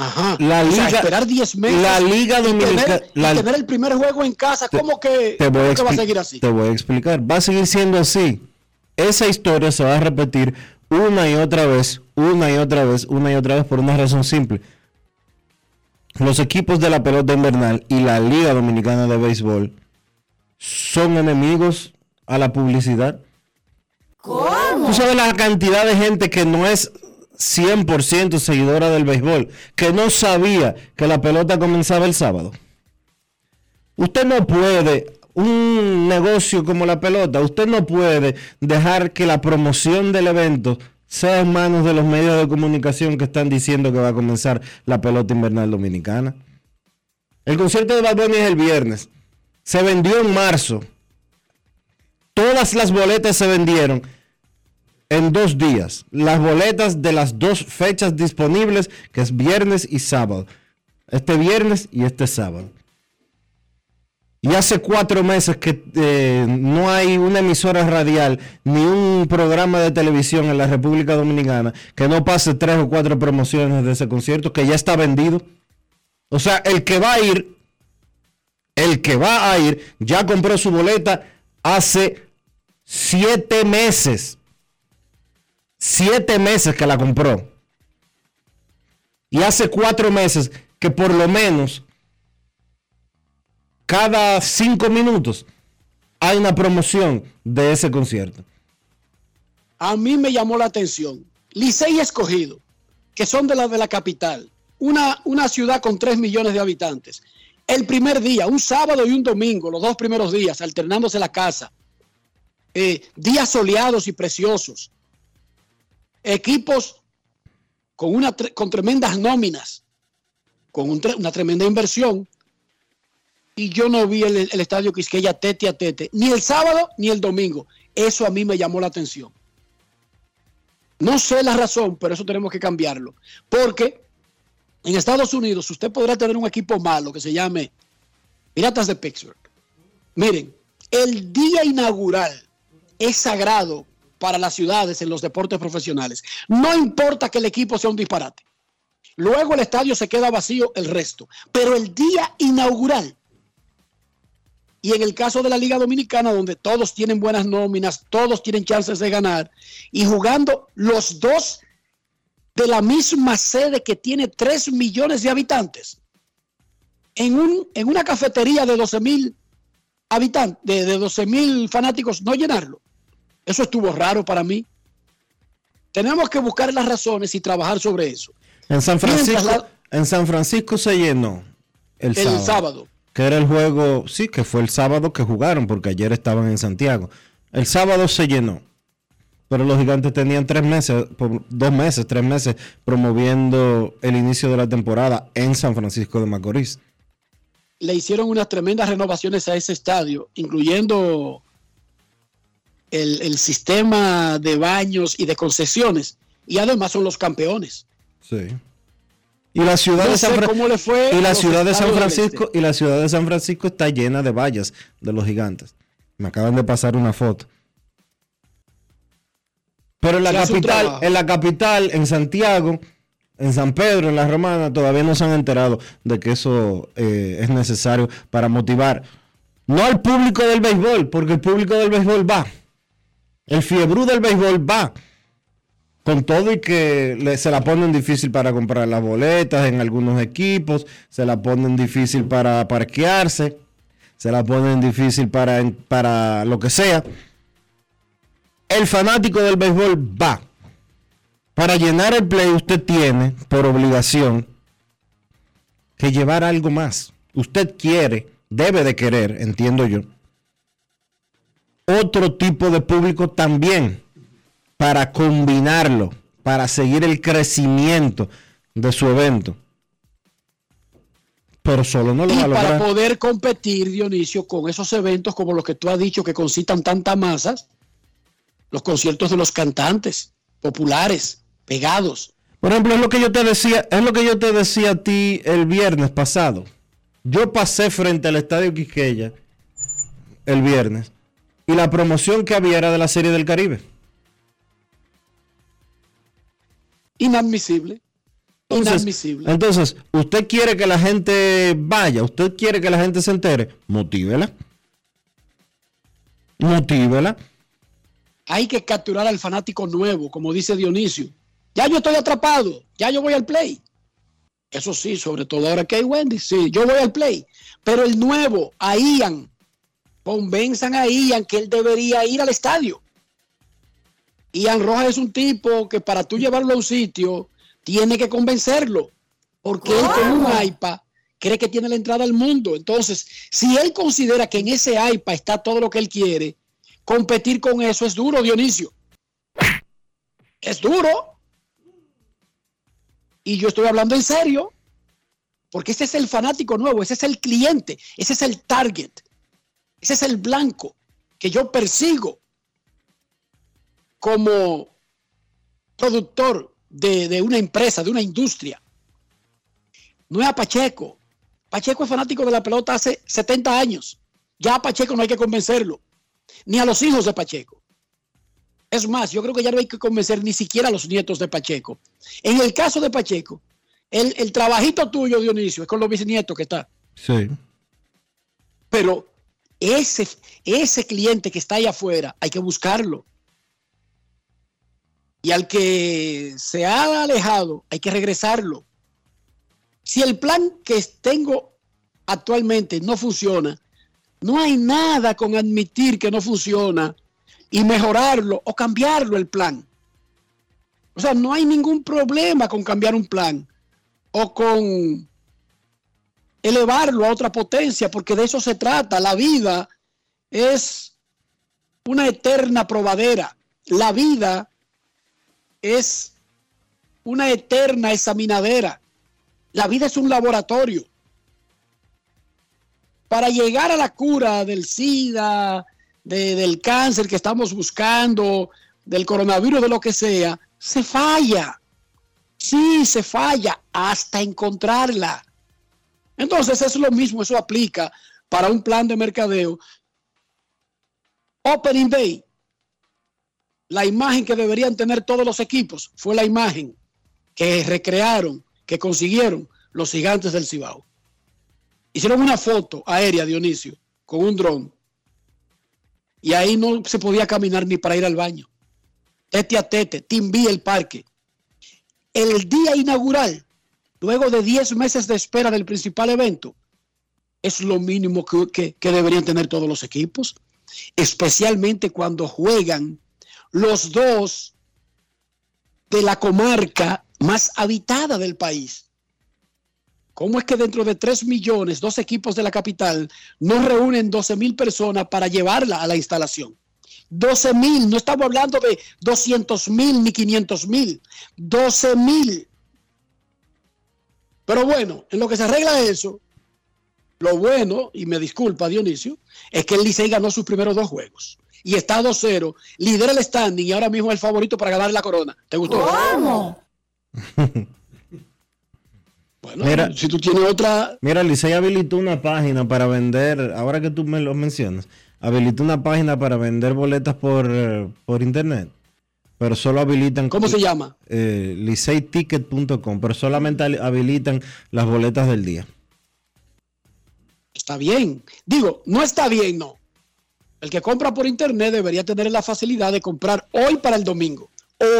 Ajá. La O sea, liga, esperar 10 meses. la liga dominicana, tener, tener el primer juego en casa, ¿cómo que, te voy, a cómo que va a seguir así? te voy a explicar. Va a seguir siendo así. Esa historia se va a repetir una y otra vez, una y otra vez, una y otra vez por una razón simple. Los equipos de la pelota invernal y la Liga Dominicana de Béisbol son enemigos a la publicidad. Tú sabes la cantidad de gente que no es 100% seguidora del béisbol, que no sabía que la pelota comenzaba el sábado. Usted no puede, un negocio como la pelota, usted no puede dejar que la promoción del evento sea en manos de los medios de comunicación que están diciendo que va a comenzar la pelota invernal dominicana. El concierto de Bad es el viernes. Se vendió en marzo. Todas las boletas se vendieron en dos días. Las boletas de las dos fechas disponibles, que es viernes y sábado. Este viernes y este sábado. Y hace cuatro meses que eh, no hay una emisora radial ni un programa de televisión en la República Dominicana que no pase tres o cuatro promociones de ese concierto que ya está vendido. O sea, el que va a ir, el que va a ir, ya compró su boleta hace siete meses. Siete meses que la compró. Y hace cuatro meses que por lo menos cada cinco minutos hay una promoción de ese concierto. A mí me llamó la atención. Licey Escogido, que son de la de la capital, una, una ciudad con 3 millones de habitantes. El primer día, un sábado y un domingo, los dos primeros días, alternándose la casa. Eh, días soleados y preciosos. Equipos con, una, con tremendas nóminas, con un una tremenda inversión. Y yo no vi el, el estadio Quisqueya tete a tete, ni el sábado ni el domingo. Eso a mí me llamó la atención. No sé la razón, pero eso tenemos que cambiarlo. Porque en Estados Unidos usted podrá tener un equipo malo que se llame Piratas de Pittsburgh. Miren, el día inaugural es sagrado para las ciudades en los deportes profesionales. No importa que el equipo sea un disparate. Luego el estadio se queda vacío el resto. Pero el día inaugural y en el caso de la Liga Dominicana, donde todos tienen buenas nóminas, todos tienen chances de ganar, y jugando los dos de la misma sede que tiene 3 millones de habitantes, en, un, en una cafetería de 12 mil habitantes, de, de 12 mil fanáticos, no llenarlo. Eso estuvo raro para mí. Tenemos que buscar las razones y trabajar sobre eso. En San Francisco, la- en San Francisco se llenó el, El sábado, sábado. Que era el juego, sí, que fue el sábado que jugaron, porque ayer estaban en Santiago. El sábado se llenó. Pero los gigantes tenían tres meses, dos meses, tres meses promoviendo el inicio de la temporada en San Francisco de Macorís. le hicieron unas tremendas renovaciones a ese estadio, incluyendo el, el sistema de baños y de concesiones. Y además son los campeones. Sí. Y la ciudad No de San sé Fra- cómo le fue y la ciudad de San Francisco y la ciudad de San Francisco está llena de vallas de los gigantes. Me acaban de pasar una foto. Pero en la capital, en la capital, en Santiago, en San Pedro, en la Romana, todavía no se han enterado de que eso eh, es necesario para motivar. No al público del béisbol, porque el público del béisbol va. El fiebrú del béisbol va. Con todo y que se la ponen difícil para comprar las boletas en algunos equipos, se la ponen difícil para parquearse, se la ponen difícil para, para lo que sea. El fanático del béisbol va. Para llenar el play usted tiene, por obligación, que llevar algo más. Usted quiere, debe de querer, entiendo yo, otro tipo de público también para combinarlo, para seguir el crecimiento de su evento. Pero solo no lo Y va a para poder competir, Dionisio, con esos eventos como los que tú has dicho que concitan tantas masas, los conciertos de los cantantes populares, pegados. Por ejemplo, es lo que yo te decía, es lo que yo te decía a ti el viernes pasado. Yo pasé frente al estadio Quisqueya el viernes y la promoción que había era de la Serie del Caribe. Inadmisible. Entonces, Inadmisible. entonces, usted quiere que la gente vaya, usted quiere que la gente se entere, motívela. Motívela. Hay que capturar al fanático nuevo, como dice Dionisio. Ya yo estoy atrapado, ya yo voy al play. Eso sí, sobre todo ahora que hay Wendy, sí, yo voy al play. Pero el nuevo, a Ian, convenzan a Ian que él debería ir al estadio. Ian Rojas es un tipo que para tú llevarlo a un sitio, tiene que convencerlo. Porque él con un iPad cree que tiene la entrada al mundo. Entonces, si él considera que en ese iPad está todo lo que él quiere, competir con eso es duro, Dionisio. Es duro. Y yo estoy hablando en serio, porque ese es el fanático nuevo, ese es el cliente, ese es el target, ese es el blanco que yo persigo como productor de, de una empresa, de una industria. No es a Pacheco. Pacheco es fanático de la pelota hace 70 años. Ya a Pacheco no hay que convencerlo, ni a los hijos de Pacheco. Es más, yo creo que ya no hay que convencer ni siquiera a los nietos de Pacheco. En el caso de Pacheco, el, el trabajito tuyo, Dionisio, es con los bisnietos que está. Sí. Pero ese, ese cliente que está ahí afuera, hay que buscarlo. Y al que se ha alejado, hay que regresarlo. Si el plan que tengo actualmente no funciona, no hay nada con admitir que no funciona y mejorarlo o cambiarlo el plan. O sea, no hay ningún problema con cambiar un plan o con elevarlo a otra potencia, porque de eso se trata. La vida es una eterna probadera. La vida es una eterna examinadera. La vida es un laboratorio. Para llegar a la cura del SIDA, de- del cáncer que estamos buscando, del coronavirus, de lo que sea, se falla. Sí, se falla hasta encontrarla. Entonces es lo mismo, eso aplica para un plan de mercadeo. Opening Day, la imagen que deberían tener todos los equipos fue la imagen que recrearon, que consiguieron los gigantes del Cibao. Hicieron una foto aérea, Dionisio, con un dron. Y ahí no se podía caminar ni para ir al baño. Tete a tete, Timbi el parque. El día inaugural, luego de 10 meses de espera del principal evento, es lo mínimo que, deberían tener todos los equipos, especialmente cuando juegan los dos de la comarca más habitada del país. ¿Cómo es que dentro de 3 millones, dos equipos de la capital no reúnen 12 mil personas para llevarla a la instalación? 12 mil, no estamos hablando de 200 mil ni 500 mil, 12 mil. Pero bueno, en lo que se arregla eso, lo bueno, y me disculpa Dionisio, es que el Licey ganó sus primeros dos juegos. Y está 2-0, lidera el standing y ahora mismo es el favorito para ganar la corona. ¿Te gustó? ¿Cómo? Bueno, Mira. si tú tienes otra, Mira, Licey habilitó una página para vender, ahora que tú me lo mencionas, habilitó una página para vender boletas por, eh, por internet. Pero solo habilitan. ¿Cómo se llama? Eh, liceyticket.com, pero solamente hab- habilitan las boletas del día. está bien. Digo, no está bien, no. El que compra por internet debería tener la facilidad de comprar hoy para el domingo.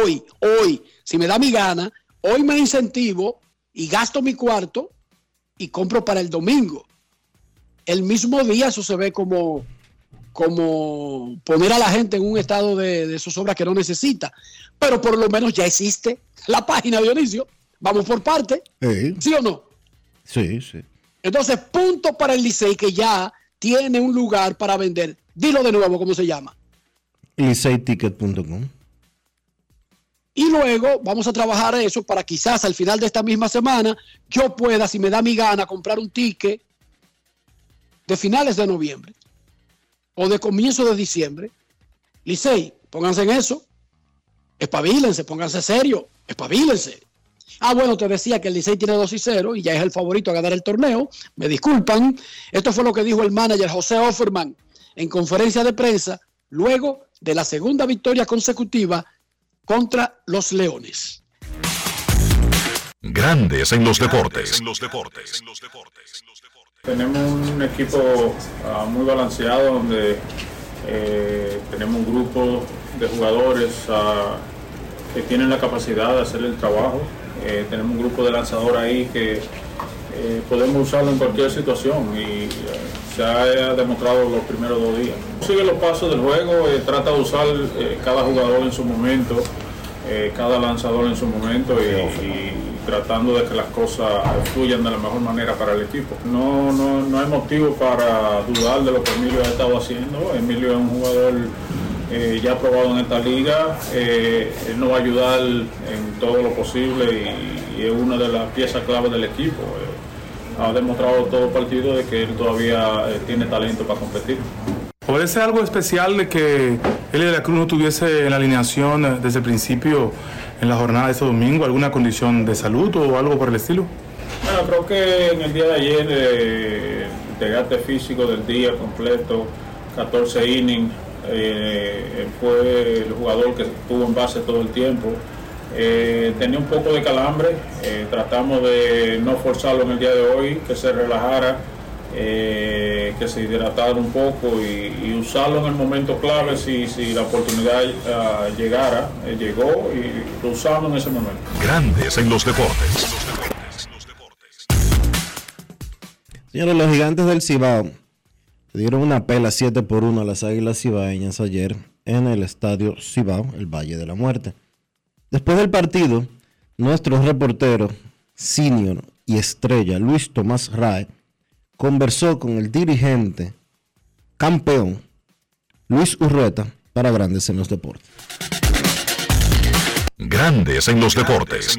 hoy, hoy, si me da mi gana, hoy me incentivo y gasto mi cuarto y compro para el domingo. El mismo día eso se ve como, como poner a la gente en un estado de, de zozobra que no necesita. Pero por lo menos ya existe la página, Dionisio. Vamos por parte. Sí, ¿Sí o no? sí, sí. Entonces, punto para el Licey que ya tiene un lugar para vender. Dilo de nuevo cómo se llama. LiceyTicket.com. Y luego vamos a trabajar eso para quizás al final de esta misma semana yo pueda, si me da mi gana, comprar un ticket de finales de noviembre o de comienzo de diciembre. Licey, pónganse en eso. Espabilense, pónganse serio. Espabilense. Ah, bueno, te decía que el Licey tiene 2 y 0 y ya es el favorito a ganar el torneo. Me disculpan. Esto fue lo que dijo el manager José Offerman en conferencia de prensa luego de la segunda victoria consecutiva contra los Leones. Grandes en los deportes. Tenemos un equipo ah, muy balanceado donde eh, tenemos un grupo de jugadores ah, que tienen la capacidad de hacer el trabajo. Eh, tenemos un grupo de lanzadores ahí que eh, podemos usarlo en cualquier situación y se ha demostrado los primeros dos días. Sigue los pasos del juego, trata de usar cada jugador en su momento, cada lanzador en su momento y tratando de que las cosas fluyan de la mejor manera para el equipo. No, no, no hay motivo para dudar de lo que Emilio ha estado haciendo. Emilio es un jugador eh, ya probado en esta liga, eh, él nos va a ayudar en todo lo posible y, es una de las piezas clave del equipo. Eh, ha demostrado todo partido de que él todavía tiene talento para competir. ¿Puede ser algo especial que Eli de la Cruz no tuviese en la alineación desde el principio en la jornada de este domingo? ¿Alguna condición de salud o algo por el estilo? Bueno, creo que en el día de ayer, eh, el desgaste físico del día completo, 14 innings, eh, fue el jugador que estuvo en base todo el tiempo. Eh, tenía un poco de calambre, eh, tratamos de no forzarlo en el día de hoy, que se relajara, eh, que se hidratara un poco y, y usarlo en el momento clave si, si la oportunidad ah, llegara, Eh, llegó y lo usamos en ese momento. Grandes en los deportes. Señores, los gigantes del Cibao dieron una pela 7 por 1 a las Águilas Cibaeñas ayer en el estadio Cibao, el Valle de la Muerte. Después del partido, nuestro reportero senior y estrella Luis Tomás Rae conversó con el dirigente campeón Luis Urrueta para Grandes en los Deportes. Grandes en los deportes.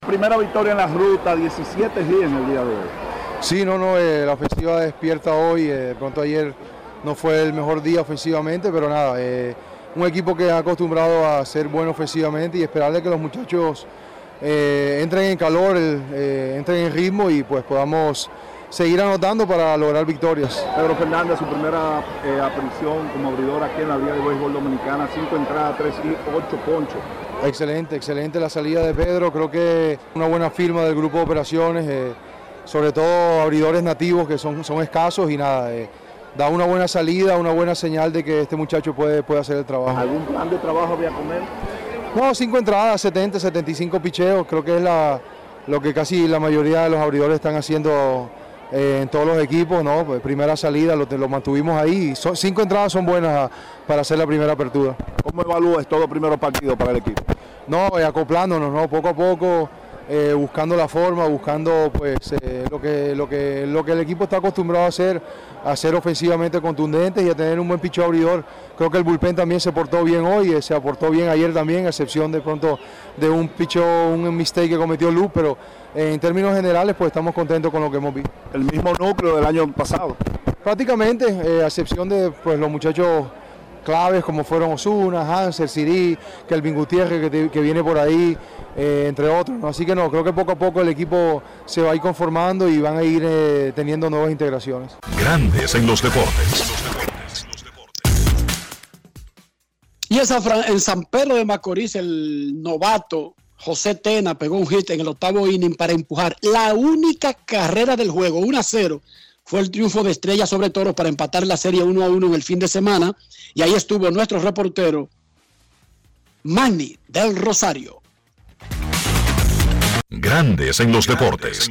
Primera victoria en la ruta, 17 hits en el día de hoy. Sí, no, no, eh, la ofensiva despierta hoy. eh, de pronto ayer no fue el mejor día ofensivamente, pero nada, eh, un equipo que ha acostumbrado a ser bueno ofensivamente y esperarle que los muchachos eh, entren en calor, eh, entren en ritmo y pues podamos seguir anotando para lograr victorias. Pedro Fernández, su primera eh, aparición como abridor aquí en la Liga de Béisbol Dominicana, 5 entradas, 3 y 8 ponchos. Excelente, excelente la salida de Pedro. Creo que una buena firma del grupo de operaciones, sobre todo abridores nativos que son, son escasos y nada, da una buena salida, una buena señal de que este muchacho puede, puede hacer el trabajo. ¿Algún plan de trabajo había con él? No, cinco entradas, 70, 75 picheos, creo que es la, lo que casi la mayoría de los abridores están haciendo eh, en todos los equipos, ¿no? Pues primera salida, lo, lo mantuvimos ahí. Son- cinco entradas son buenas ah, para hacer la primera apertura. ¿Cómo evalúas todos los primeros partidos para el equipo? No, eh, acoplándonos, ¿no? Poco a poco, eh, buscando la forma, buscando pues eh, lo, que, lo, que, lo que el equipo está acostumbrado a hacer, a ser ofensivamente contundentes y a tener un buen picho abridor. Creo que el bullpen también se portó bien hoy, eh, se aportó bien ayer también, a excepción de pronto de un picho, un mistake que cometió Luz, pero en términos generales pues estamos contentos con lo que hemos visto. El mismo núcleo del año pasado. Prácticamente, eh, a excepción de pues, los muchachos claves como fueron Osuna, Hansel, Siri, Kelvin Gutiérrez que, te- que viene por ahí, eh, entre otros. ¿no? Así que no, creo que poco a poco el equipo se va a ir conformando y van a ir eh, teniendo nuevas integraciones. Grandes en los deportes. Y en San, Fran- en San Pedro de Macorís, el novato José Tena pegó un hit en el octavo inning para empujar la única carrera del juego, 1 a 0. Fue el triunfo de Estrella sobre Toros para empatar la serie 1 a 1 en el fin de semana. Y ahí estuvo nuestro reportero Manny del Rosario. Grandes en los deportes.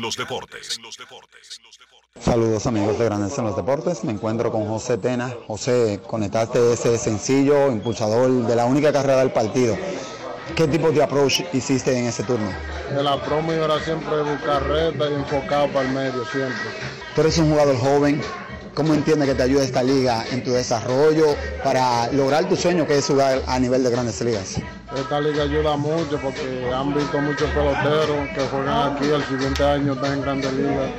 Saludos amigos de Grandes en los Deportes, me encuentro con José Tena. José, conectaste ese sencillo impulsador de la única carrera del partido. ¿Qué tipo de approach hiciste en ese turno? El approach mío era siempre buscar reta y enfocado para el medio, siempre. Tú eres un jugador joven, ¿cómo entiendes que te ayuda esta liga en tu desarrollo para lograr tu sueño que es jugar a nivel de grandes ligas? Esta liga ayuda mucho porque han visto muchos peloteros que juegan aquí, el siguiente año están en grandes ligas.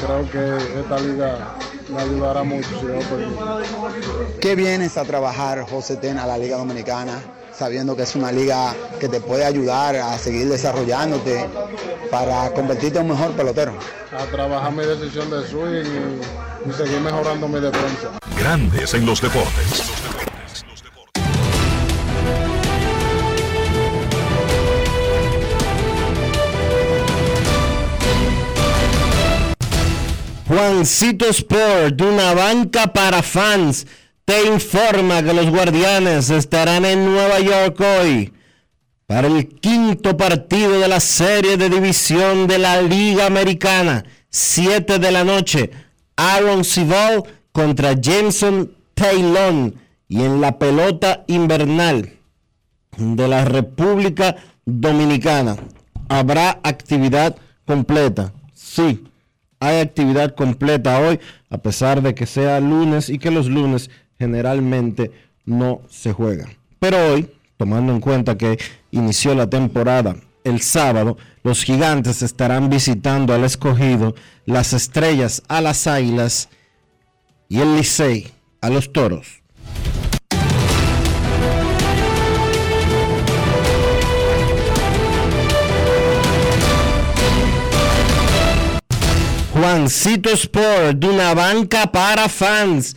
Creo que esta liga me ayudará mucho si permite. ¿Qué vienes a trabajar, José Tena, a la Liga Dominicana? Sabiendo que es una liga que te puede ayudar a seguir desarrollándote para convertirte en un mejor pelotero. A trabajar mi decisión de swing y, y seguir mejorando mi defensa. Grandes en los deportes. Juancito Sport, una banca para fans, te informa que los guardianes estarán en Nueva York hoy para el quinto partido de la serie de división de la Liga Americana, 7 de la noche. Aaron Civil contra Jameson Taylor y en la pelota invernal de la República Dominicana habrá actividad completa. Sí, hay actividad completa hoy, a pesar de que sea lunes y que los lunes generalmente no se juegan. Pero hoy, tomando en cuenta que inició la temporada el sábado, los gigantes estarán visitando al escogido, las estrellas a las águilas y el Licey a los toros. Juancito Sport, de una banca para fans,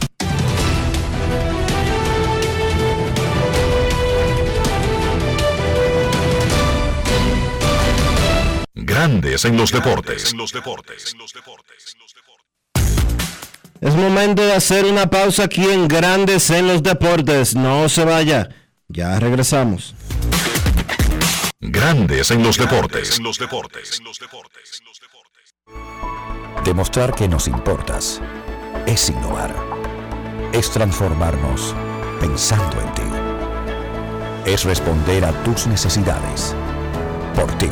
Grandes en los deportes. Es momento de hacer una pausa aquí en Grandes en los deportes. No se vaya. Ya regresamos. Grandes en los deportes. Demostrar que nos importas es innovar. Es transformarnos pensando en ti. Es responder a tus necesidades. Por ti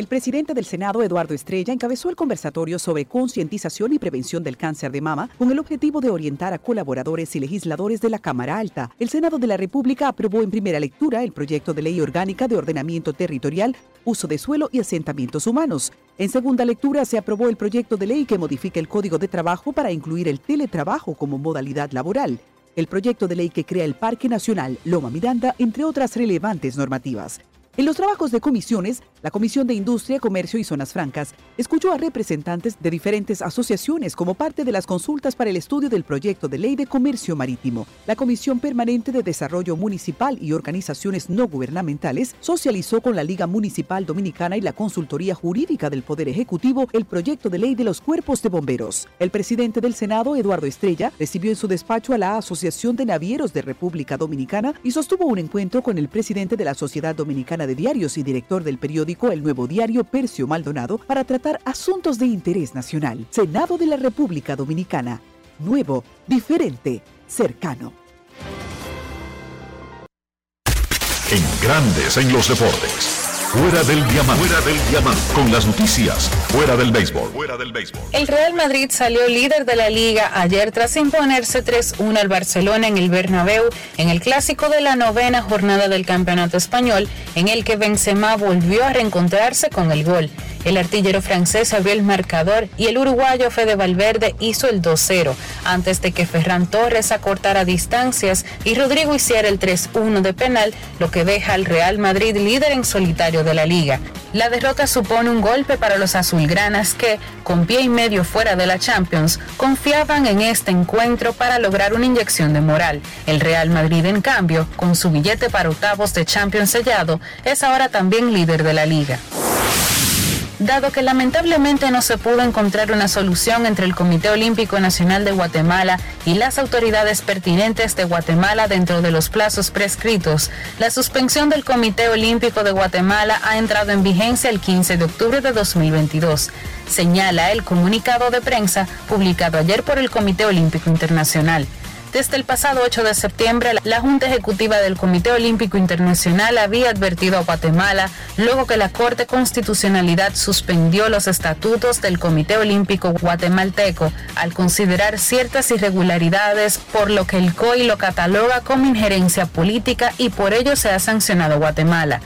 El presidente del Senado, Eduardo Estrella, encabezó el conversatorio sobre concientización y prevención del cáncer de mama con el objetivo de orientar a colaboradores y legisladores de la Cámara Alta. El Senado de la República aprobó en primera lectura el proyecto de ley orgánica de ordenamiento territorial, uso de suelo y asentamientos humanos. En segunda lectura se aprobó el proyecto de ley que modifica el Código de Trabajo para incluir el teletrabajo como modalidad laboral. El proyecto de ley que crea el Parque Nacional Loma Miranda, entre otras relevantes normativas. En los trabajos de comisiones, la Comisión de Industria, Comercio y Zonas Francas escuchó a representantes de diferentes asociaciones como parte de las consultas para el estudio del proyecto de ley de comercio marítimo. La Comisión Permanente de Desarrollo Municipal y organizaciones no gubernamentales socializó con la Liga Municipal Dominicana y la Consultoría Jurídica del Poder Ejecutivo el proyecto de ley de los cuerpos de bomberos. El presidente del Senado, Eduardo Estrella, recibió en su despacho a la Asociación de Navieros de República Dominicana y sostuvo un encuentro con el presidente de la Sociedad Dominicana de Diarios y director del periódico El Nuevo Diario, Percio Maldonado, para tratar asuntos de interés nacional. Senado de la República Dominicana. Nuevo, diferente, cercano. En Grandes en los Deportes. Fuera del diamante. Fuera del diamante. Con las noticias. Fuera del béisbol. Fuera del béisbol. El Real Madrid salió líder de la liga ayer tras imponerse 3-1 al Barcelona en el Bernabéu en el clásico de la novena jornada del Campeonato Español, en el que Benzema volvió a reencontrarse con el gol. El artillero francés abrió el marcador y el uruguayo Fede Valverde hizo el 2-0 antes de que Ferran Torres acortara distancias y Rodrigo hiciera el 3-1 de penal, lo que deja al Real Madrid líder en solitario de la liga. La derrota supone un golpe para los azulgranas que, con pie y medio fuera de la Champions, confiaban en este encuentro para lograr una inyección de moral. El Real Madrid, en cambio, con su billete para octavos de Champions sellado, es ahora también líder de la liga. Dado que lamentablemente no se pudo encontrar una solución entre el Comité Olímpico Nacional de Guatemala y las autoridades pertinentes de Guatemala dentro de los plazos prescritos, la suspensión del Comité Olímpico de Guatemala ha entrado en vigencia el 15 de octubre de 2022, señala el comunicado de prensa publicado ayer por el Comité Olímpico Internacional. Desde el pasado 8 de septiembre, la Junta Ejecutiva del Comité Olímpico Internacional había advertido a Guatemala luego que la Corte Constitucionalidad suspendió los estatutos del Comité Olímpico Guatemalteco al considerar ciertas irregularidades, por lo que el COI lo cataloga como injerencia política y por ello se ha sancionado Guatemala.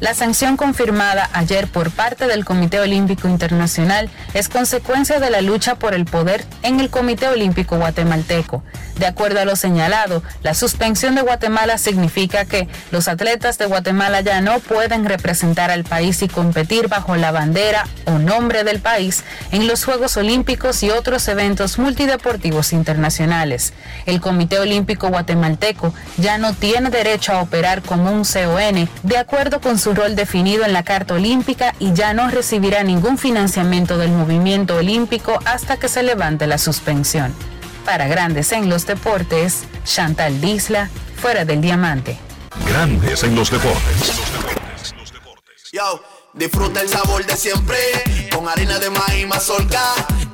La sanción confirmada ayer por parte del Comité Olímpico Internacional es consecuencia de la lucha por el poder en el Comité Olímpico Guatemalteco. De acuerdo a lo señalado, la suspensión de Guatemala significa que los atletas de Guatemala ya no pueden representar al país y competir bajo la bandera o nombre del país en los Juegos Olímpicos y otros eventos multideportivos internacionales. El Comité Olímpico Guatemalteco ya no tiene derecho a operar como un CON de acuerdo con su rol definido en la Carta Olímpica y ya no recibirá ningún financiamiento del movimiento olímpico hasta que se levante la suspensión. Para Grandes en los Deportes, Chantal Disla, fuera del diamante. Grandes en los deportes. Yo, disfruta el sabor de siempre con harina de maíz mazorca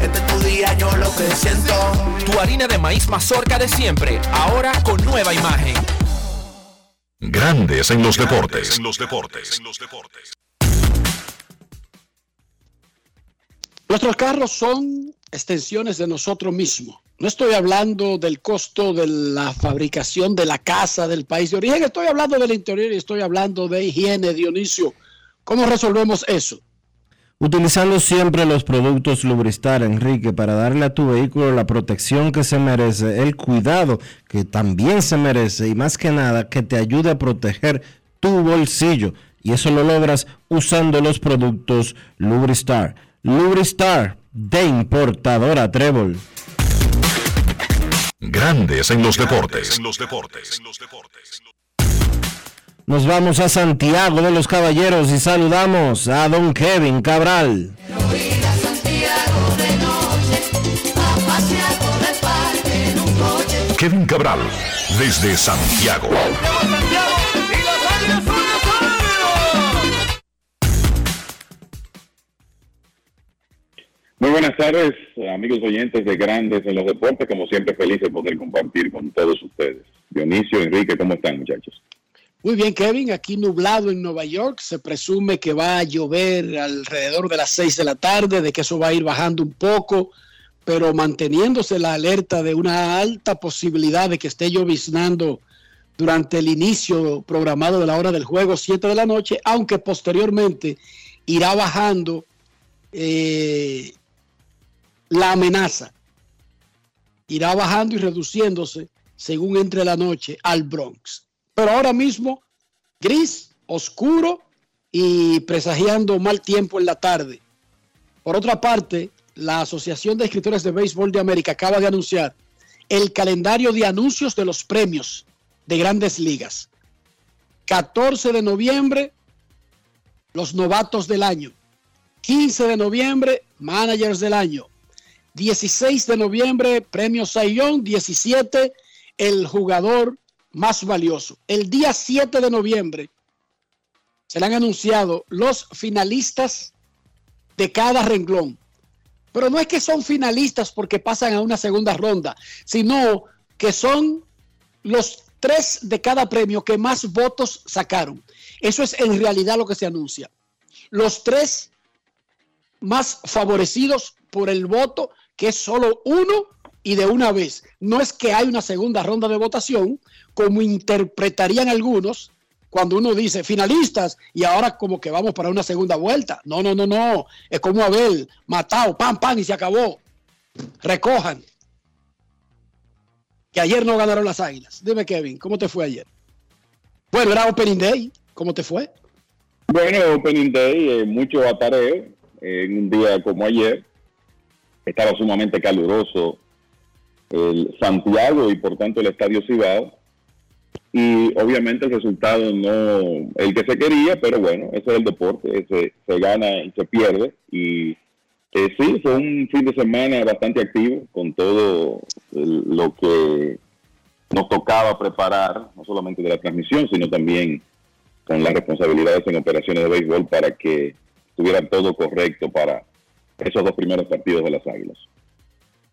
Este es tu día, yo lo que siento. Tu harina de maíz mazorca de siempre, ahora con nueva imagen. Grandes en los deportes. En los deportes. Nuestros carros son extensiones de nosotros mismos. No estoy hablando del costo de la fabricación de la casa del país de origen, estoy hablando del interior y estoy hablando de higiene, Dionisio. ¿Cómo resolvemos eso? Utilizando siempre los productos Lubristar, Enrique, para darle a tu vehículo la protección que se merece, el cuidado que también se merece y más que nada que te ayude a proteger tu bolsillo. Y eso lo logras usando los productos Lubristar. Lubristar de importadora Trébol. Grandes en los deportes. Nos vamos a Santiago de los Caballeros y saludamos a don Kevin Cabral. Kevin Cabral, desde Santiago. Muy buenas tardes, amigos oyentes de Grandes en los Deportes. Como siempre, feliz de poder compartir con todos ustedes. Dionisio, Enrique, ¿cómo están, muchachos? Muy bien, Kevin, aquí nublado en Nueva York. Se presume que va a llover alrededor de las 6 de la tarde, de que eso va a ir bajando un poco, pero manteniéndose la alerta de una alta posibilidad de que esté lloviznando durante el inicio programado de la hora del juego, 7 de la noche, aunque posteriormente irá bajando eh, la amenaza. Irá bajando y reduciéndose según entre la noche al Bronx. Pero ahora mismo, gris, oscuro y presagiando mal tiempo en la tarde. Por otra parte, la Asociación de Escritores de Béisbol de América acaba de anunciar el calendario de anuncios de los premios de grandes ligas. 14 de noviembre, los novatos del año. 15 de noviembre, managers del año. 16 de noviembre, premio Sayón. 17, el jugador más valioso. El día 7 de noviembre serán anunciados los finalistas de cada renglón. Pero no es que son finalistas porque pasan a una segunda ronda, sino que son los tres de cada premio que más votos sacaron. Eso es en realidad lo que se anuncia. Los tres más favorecidos por el voto, que es solo uno y de una vez. No es que hay una segunda ronda de votación, como interpretarían algunos cuando uno dice finalistas y ahora como que vamos para una segunda vuelta. No, no, no, no. Es como Abel, matado, pam, pam y se acabó. Recojan que ayer no ganaron las águilas. Dime, Kevin, ¿cómo te fue ayer? Bueno, era Opening Day. ¿Cómo te fue? Bueno, Opening Day, eh, mucho atareo en un día como ayer. Estaba sumamente caluroso el Santiago y por tanto el Estadio Cibao. Y obviamente el resultado no el que se quería, pero bueno, ese es el deporte, ese, se gana y se pierde. Y eh, sí, fue un fin de semana bastante activo con todo lo que nos tocaba preparar, no solamente de la transmisión, sino también con las responsabilidades en operaciones de béisbol para que estuviera todo correcto para esos dos primeros partidos de las Águilas.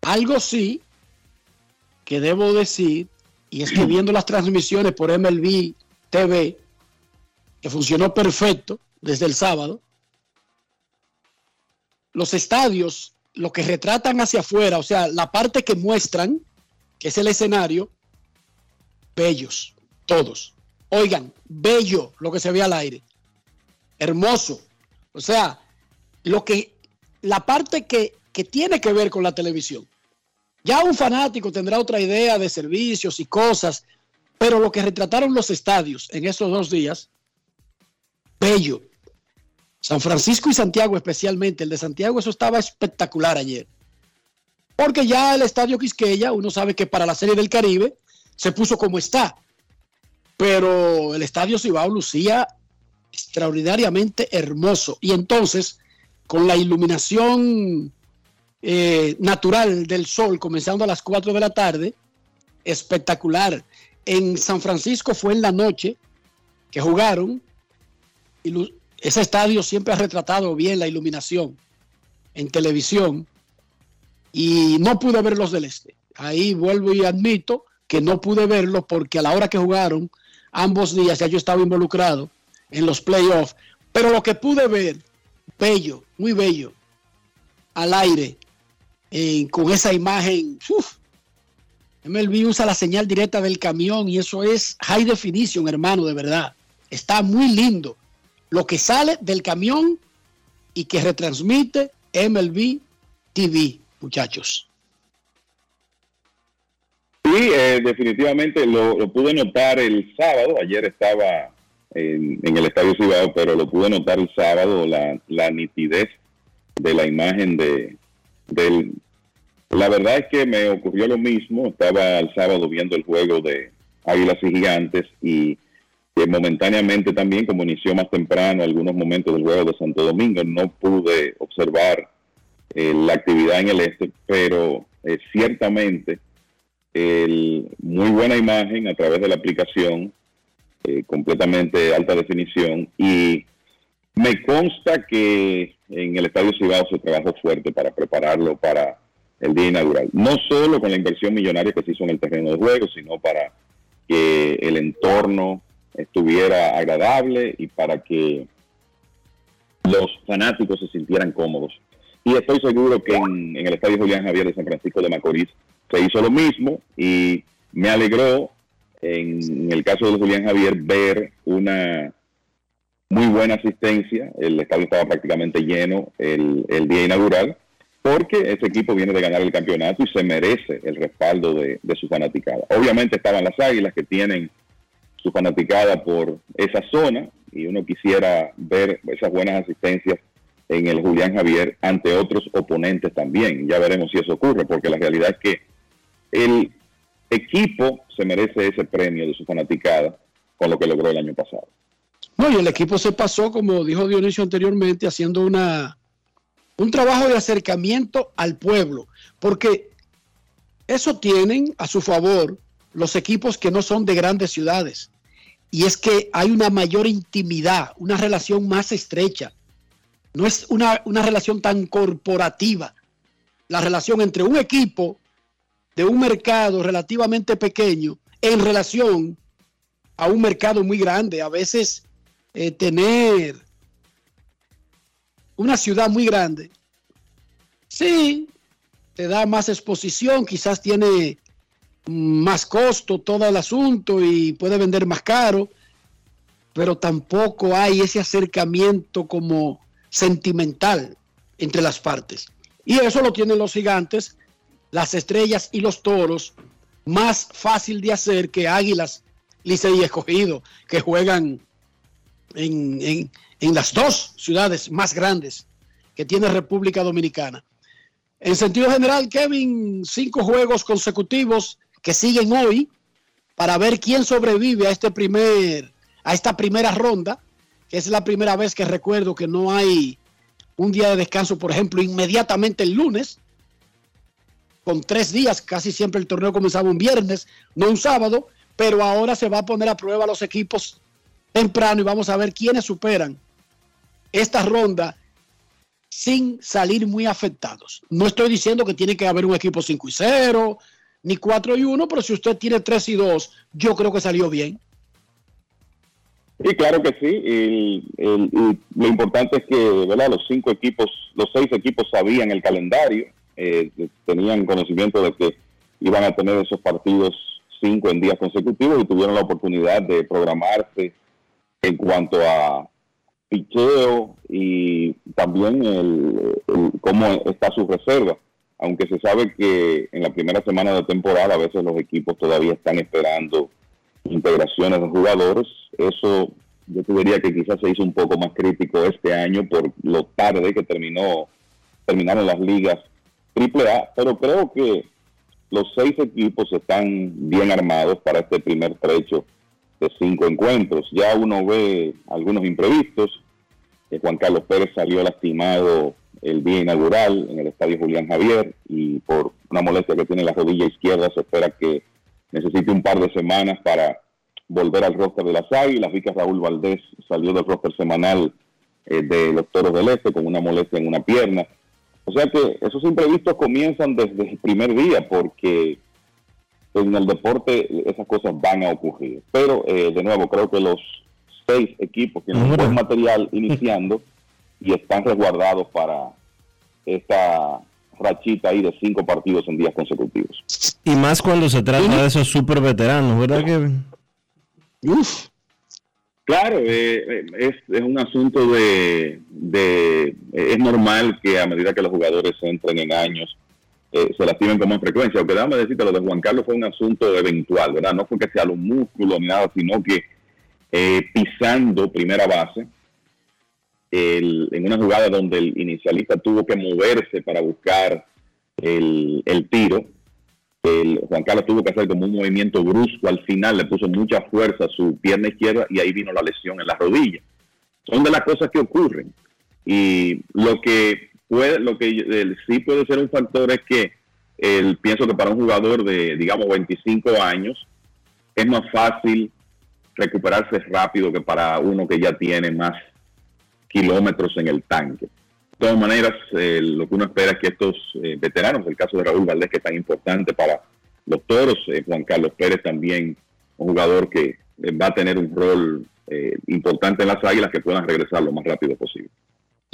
Algo sí que debo decir, y es que viendo las transmisiones por MLB TV, que funcionó perfecto desde el sábado, los estadios, lo que retratan hacia afuera, o sea, la parte que muestran, que es el escenario, bellos, todos. Oigan, bello lo que se ve al aire. Hermoso. O sea, lo que, la parte que, que tiene que ver con la televisión. Ya un fanático tendrá otra idea de servicios y cosas, pero lo que retrataron los estadios en esos dos días, bello. San Francisco y Santiago especialmente, el de Santiago, eso estaba espectacular ayer. Porque ya el estadio Quisqueya, uno sabe que para la Serie del Caribe se puso como está. Pero el estadio Cibao lucía extraordinariamente hermoso. Y entonces, con la iluminación eh, natural del sol comenzando a las 4 de la tarde, espectacular. En San Francisco fue en la noche que jugaron ese estadio siempre ha retratado bien la iluminación en televisión y no pude ver los del este. Ahí vuelvo y admito que no pude verlo porque a la hora que jugaron ambos días ya yo estaba involucrado en los playoffs. Pero lo que pude ver, bello, muy bello, al aire, con esa imagen. Uf, MLB usa la señal directa del camión y eso es high definition, hermano, de verdad. Está muy lindo lo que sale del camión y que retransmite MLB TV, muchachos. Sí, eh, definitivamente lo, pude notar el sábado. Ayer estaba en, el Estadio Cibao, pero lo pude notar el sábado, la nitidez de la imagen de, del... La verdad es que me ocurrió lo mismo. Estaba el sábado viendo el juego de Águilas y Gigantes y que momentáneamente también, como inició más temprano algunos momentos del juego de Santo Domingo, no pude observar eh, la actividad en el este, pero eh, ciertamente el, muy buena imagen a través de la aplicación, eh, completamente alta definición, y me consta que en el Estadio Cibao se trabajó fuerte para prepararlo para el día inaugural, no solo con la inversión millonaria que se hizo en el terreno de juego, sino para que el entorno estuviera agradable y para que los fanáticos se sintieran cómodos. Y estoy seguro que en, en el Estadio Julián Javier de San Francisco de Macorís se hizo lo mismo y me alegró en el caso de Julián Javier ver una muy buena asistencia. El estadio estaba prácticamente lleno el, día inaugural porque ese equipo viene de ganar el campeonato y se merece el respaldo de, de su fanaticada. Obviamente estaban las águilas que tienen su fanaticada por esa zona y uno quisiera ver esas buenas asistencias en el Julián Javier ante otros oponentes también. Ya veremos si eso ocurre, porque la realidad es que el equipo se merece ese premio de su fanaticada con lo que logró el año pasado. No, y el equipo se pasó, como dijo Dionisio anteriormente, haciendo una un trabajo de acercamiento al pueblo, porque eso tienen a su favor los equipos que no son de grandes ciudades. Y es que hay una mayor intimidad, una relación más estrecha. No es una, una relación tan corporativa. La relación entre un equipo de un mercado relativamente pequeño en relación a un mercado muy grande. A veces eh, tener una ciudad muy grande, sí, te da más exposición, quizás tiene más costo todo el asunto y puede vender más caro, pero tampoco hay ese acercamiento como sentimental entre las partes. Y eso lo tienen los gigantes, las estrellas y los toros, más fácil de hacer que águilas, Licey y escogido, que juegan en, en, las dos ciudades más grandes que tiene República Dominicana. En sentido general, Kevin, cinco juegos consecutivos que siguen hoy para ver quién sobrevive a este primer, a esta primera ronda, que es la primera vez que recuerdo que no hay un día de descanso, por ejemplo, inmediatamente el lunes, con tres días, casi siempre el torneo comenzaba un viernes, no un sábado, pero ahora se va a poner a prueba los equipos temprano y vamos a ver quiénes superan esta ronda sin salir muy afectados. No estoy diciendo que tiene que haber un equipo 5 y 0, ni 4 y 1, pero si usted tiene 3 y 2, yo creo que salió bien. Sí, claro que sí. Y, el, y lo importante es que ¿verdad? los cinco equipos, los seis equipos sabían el calendario, eh, tenían conocimiento de que iban a tener esos partidos cinco en días consecutivos y tuvieron la oportunidad de programarse en cuanto a picheo y también el, cómo está su reserva. Aunque se sabe que en la primera semana de temporada a veces los equipos todavía están esperando integraciones de jugadores, eso yo te diría que quizás se hizo un poco más crítico este año por lo tarde que terminó terminaron las ligas AAA, pero creo que los seis equipos están bien armados para este primer trecho de cinco encuentros. Ya uno ve algunos imprevistos. Eh, Juan Carlos Pérez salió lastimado el día inaugural en el estadio Julián Javier y por una molestia que tiene en la rodilla izquierda se espera que necesite un par de semanas para volver al roster de las águilas. Vi que Raúl Valdés salió del roster semanal eh, de los Toros del Este con una molestia en una pierna. O sea que esos imprevistos comienzan desde el primer día porque en el deporte esas cosas van a ocurrir. Pero, eh, de nuevo, creo que los seis equipos tienen un buen material iniciando y están resguardados para esta rachita ahí de cinco partidos en días consecutivos. Y más cuando se trata de esos super veteranos, ¿verdad, Kevin? Uf. Claro, eh, es, es, un asunto de, de, Es normal que a medida que los jugadores entren en años, eh, se lastimen con más frecuencia. Aunque déjame decirte, lo de Juan Carlos fue un asunto eventual, ¿verdad? No fue que sea los músculos ni nada, sino que eh, pisando primera base, en una jugada donde el inicialista tuvo que moverse para buscar el, tiro, Juan Carlos tuvo que hacer como un movimiento brusco al final, le puso mucha fuerza a su pierna izquierda y ahí vino la lesión en la rodilla. Son de las cosas que ocurren. Y lo que puede, lo que sí puede ser un factor es que el, pienso que para un jugador de, digamos, 25 años es más fácil recuperarse rápido que para uno que ya tiene más kilómetros en el tanque. De todas maneras, eh, lo que uno espera es que estos eh, veteranos, el caso de Raúl Valdés, que es tan importante para los toros, eh, Juan Carlos Pérez también, un jugador que eh, va a tener un rol eh, importante en las águilas que puedan regresar lo más rápido posible.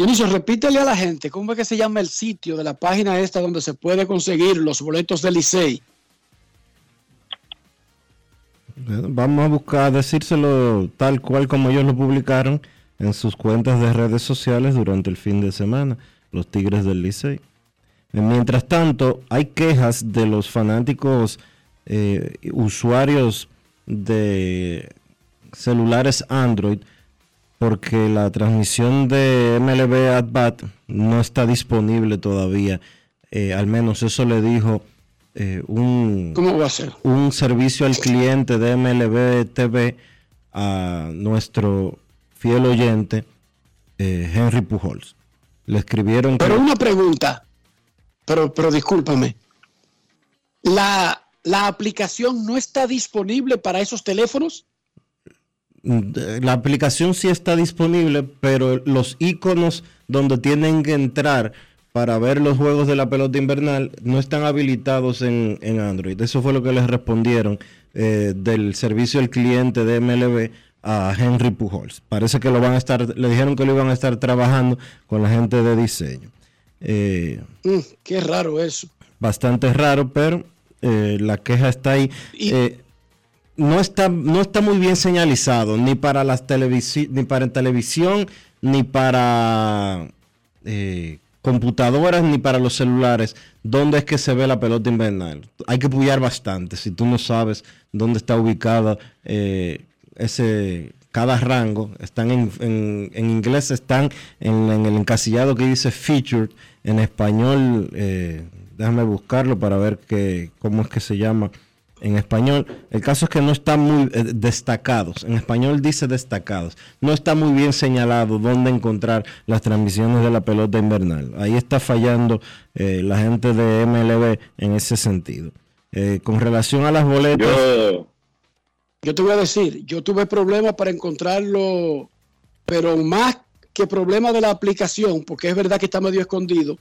Dionisio, repítele a la gente, ¿cómo es que se llama el sitio de la página esta donde se puede conseguir los boletos del Licey? Vamos a buscar decírselo tal cual como ellos lo publicaron en sus cuentas de redes sociales durante el fin de semana, los Tigres del Licey. Mientras tanto, hay quejas de los fanáticos eh, usuarios de celulares Android porque la transmisión de MLB At Bat no está disponible todavía. Eh, al menos eso le dijo eh, un, ¿Cómo va a ser? un servicio al cliente de MLB TV a nuestro fiel oyente Henry Pujols. Le escribieron. Pero una pregunta, pero, pero discúlpame. La, ¿La aplicación no está disponible para esos teléfonos? La aplicación sí está disponible, pero los iconos donde tienen que entrar para ver los juegos de la pelota invernal no están habilitados en, Android. Eso fue lo que les respondieron eh, del servicio al cliente de MLB a Henry Pujols. Parece que lo van a estar, le dijeron que lo iban a estar trabajando con la gente de diseño. Eh, mm, qué raro eso. Bastante raro, pero eh, la queja está ahí. No, está, no está muy bien señalizado, ni para las ni para televisión, ni para eh, computadoras, ni para los celulares, dónde es que se ve la pelota invernal. Hay que puyar bastante si tú no sabes dónde está ubicado ese cada rango. Están en, en, inglés están en, el encasillado que dice featured, en español déjame buscarlo para ver que, cómo es que se llama en español. El caso es que no están muy eh, destacados. En español dice destacados. No está muy bien señalado dónde encontrar las transmisiones de la pelota invernal. Ahí está fallando eh, la gente de MLB en ese sentido. Eh, con relación a las boletas. Yo, yo te voy a decir, yo tuve problemas para encontrarlo, pero más que problema de la aplicación, porque es verdad que está medio escondido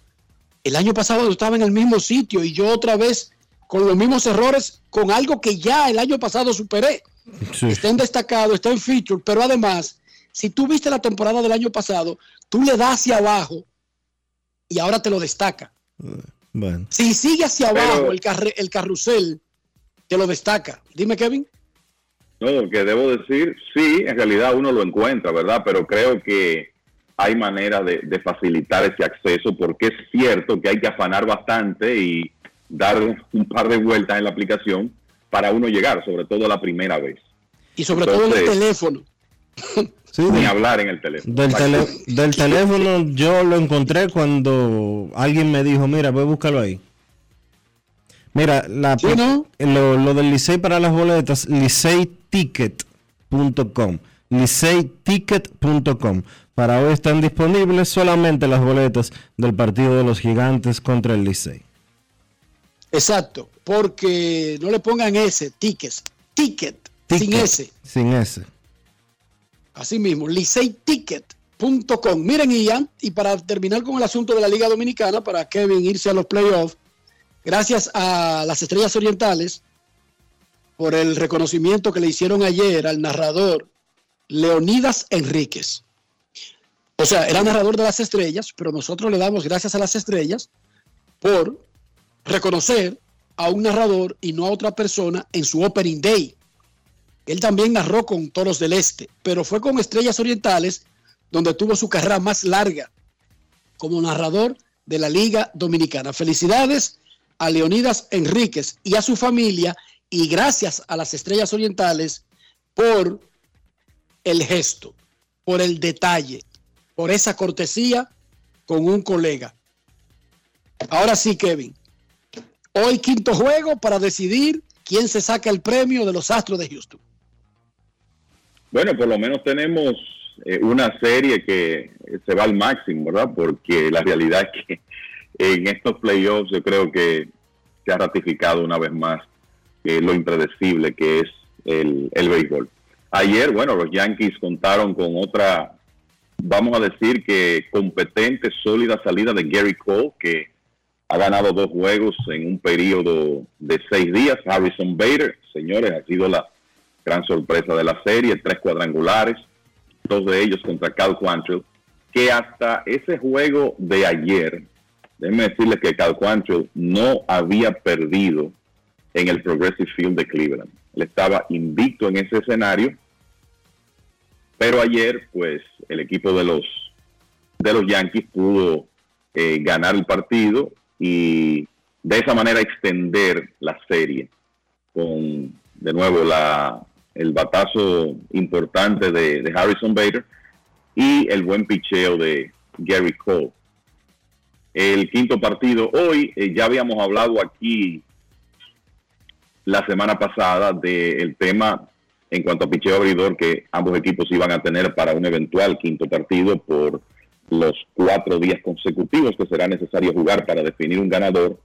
el año pasado yo estaba en el mismo sitio y yo otra vez con los mismos errores, con algo que ya el año pasado superé. Está en destacado, está en feature, pero además, si tú viste la temporada del año pasado, tú le das hacia abajo y ahora te lo destaca. Bueno. Si sigue hacia abajo el, el carrusel, te lo destaca. Dime, Kevin. No, que debo decir, sí, en realidad uno lo encuentra, ¿verdad? Pero creo que hay manera de, facilitar ese acceso porque es cierto que hay que afanar bastante y dar un par de vueltas en la aplicación para uno llegar, sobre todo la primera vez. Y sobre todo en el teléfono. ni hablar en el teléfono. Del, teléfono yo lo encontré cuando alguien me dijo, mira, voy a buscarlo ahí. Mira, la, lo, lo, del Licey para las boletas, liceyticket.com. liceyticket.com. Para hoy están disponibles solamente las boletas del partido de los gigantes contra el Licey. Exacto, porque no le pongan ese, tickets, ticket, sin ese. Sin ese. Así mismo, liceyticket.com. Miren, Ian, y para terminar con el asunto de la Liga Dominicana, para Kevin irse a los playoffs, gracias a las Estrellas Orientales por el reconocimiento que le hicieron ayer al narrador Leonidas Enríquez. O sea, era narrador de las estrellas, pero nosotros le damos gracias a las estrellas por reconocer a un narrador y no a otra persona en su Opening Day. Él también narró con Toros del Este, pero fue con Estrellas Orientales donde tuvo su carrera más larga como narrador de la Liga Dominicana. Felicidades a Leonidas Enríquez y a su familia y gracias a las Estrellas Orientales por el gesto, por el detalle, por esa cortesía con un colega. Ahora sí, Kevin. Hoy quinto juego para decidir quién se saca el premio de los Astros de Houston. Bueno, por lo menos tenemos eh, una serie que se va al máximo, ¿verdad? Porque la realidad es que en estos playoffs yo creo que se ha ratificado una vez más lo impredecible que es el, el béisbol. Ayer, bueno, los Yankees contaron con otra vamos a decir que competente, sólida salida de Gary Cole, que ha ganado dos juegos en un periodo de seis días. Harrison Bader, señores, ha sido la, gran sorpresa de la serie, tres cuadrangulares, dos de ellos contra Cal Quantrill, que hasta ese juego de ayer, déjenme decirles que Cal Quantrill no había perdido en el Progressive Field de Cleveland. Él estaba invicto en ese escenario, pero ayer, pues, el equipo de los de los Yankees pudo eh, ganar el partido y de esa manera extender la serie con de nuevo la, el batazo importante de, de Harrison Bader y el buen picheo de Gary Cole. El quinto partido hoy, eh, ya habíamos hablado aquí la semana pasada del tema en cuanto a picheo abridor que ambos equipos iban a tener para un eventual quinto partido por los cuatro días consecutivos que será necesario jugar para definir un ganador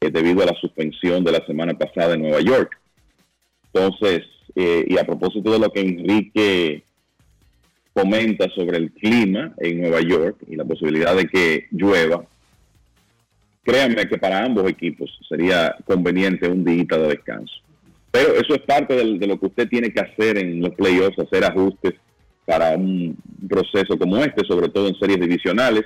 eh, debido a la suspensión de la semana pasada en Nueva York. Entonces, eh, y a propósito de lo que Enrique comenta sobre el clima en Nueva York y la posibilidad de que llueva, créanme que para ambos equipos sería conveniente un día de descanso. Pero eso es parte de lo que usted tiene que hacer en los playoffs, hacer ajustes para un proceso como este, sobre todo en series divisionales,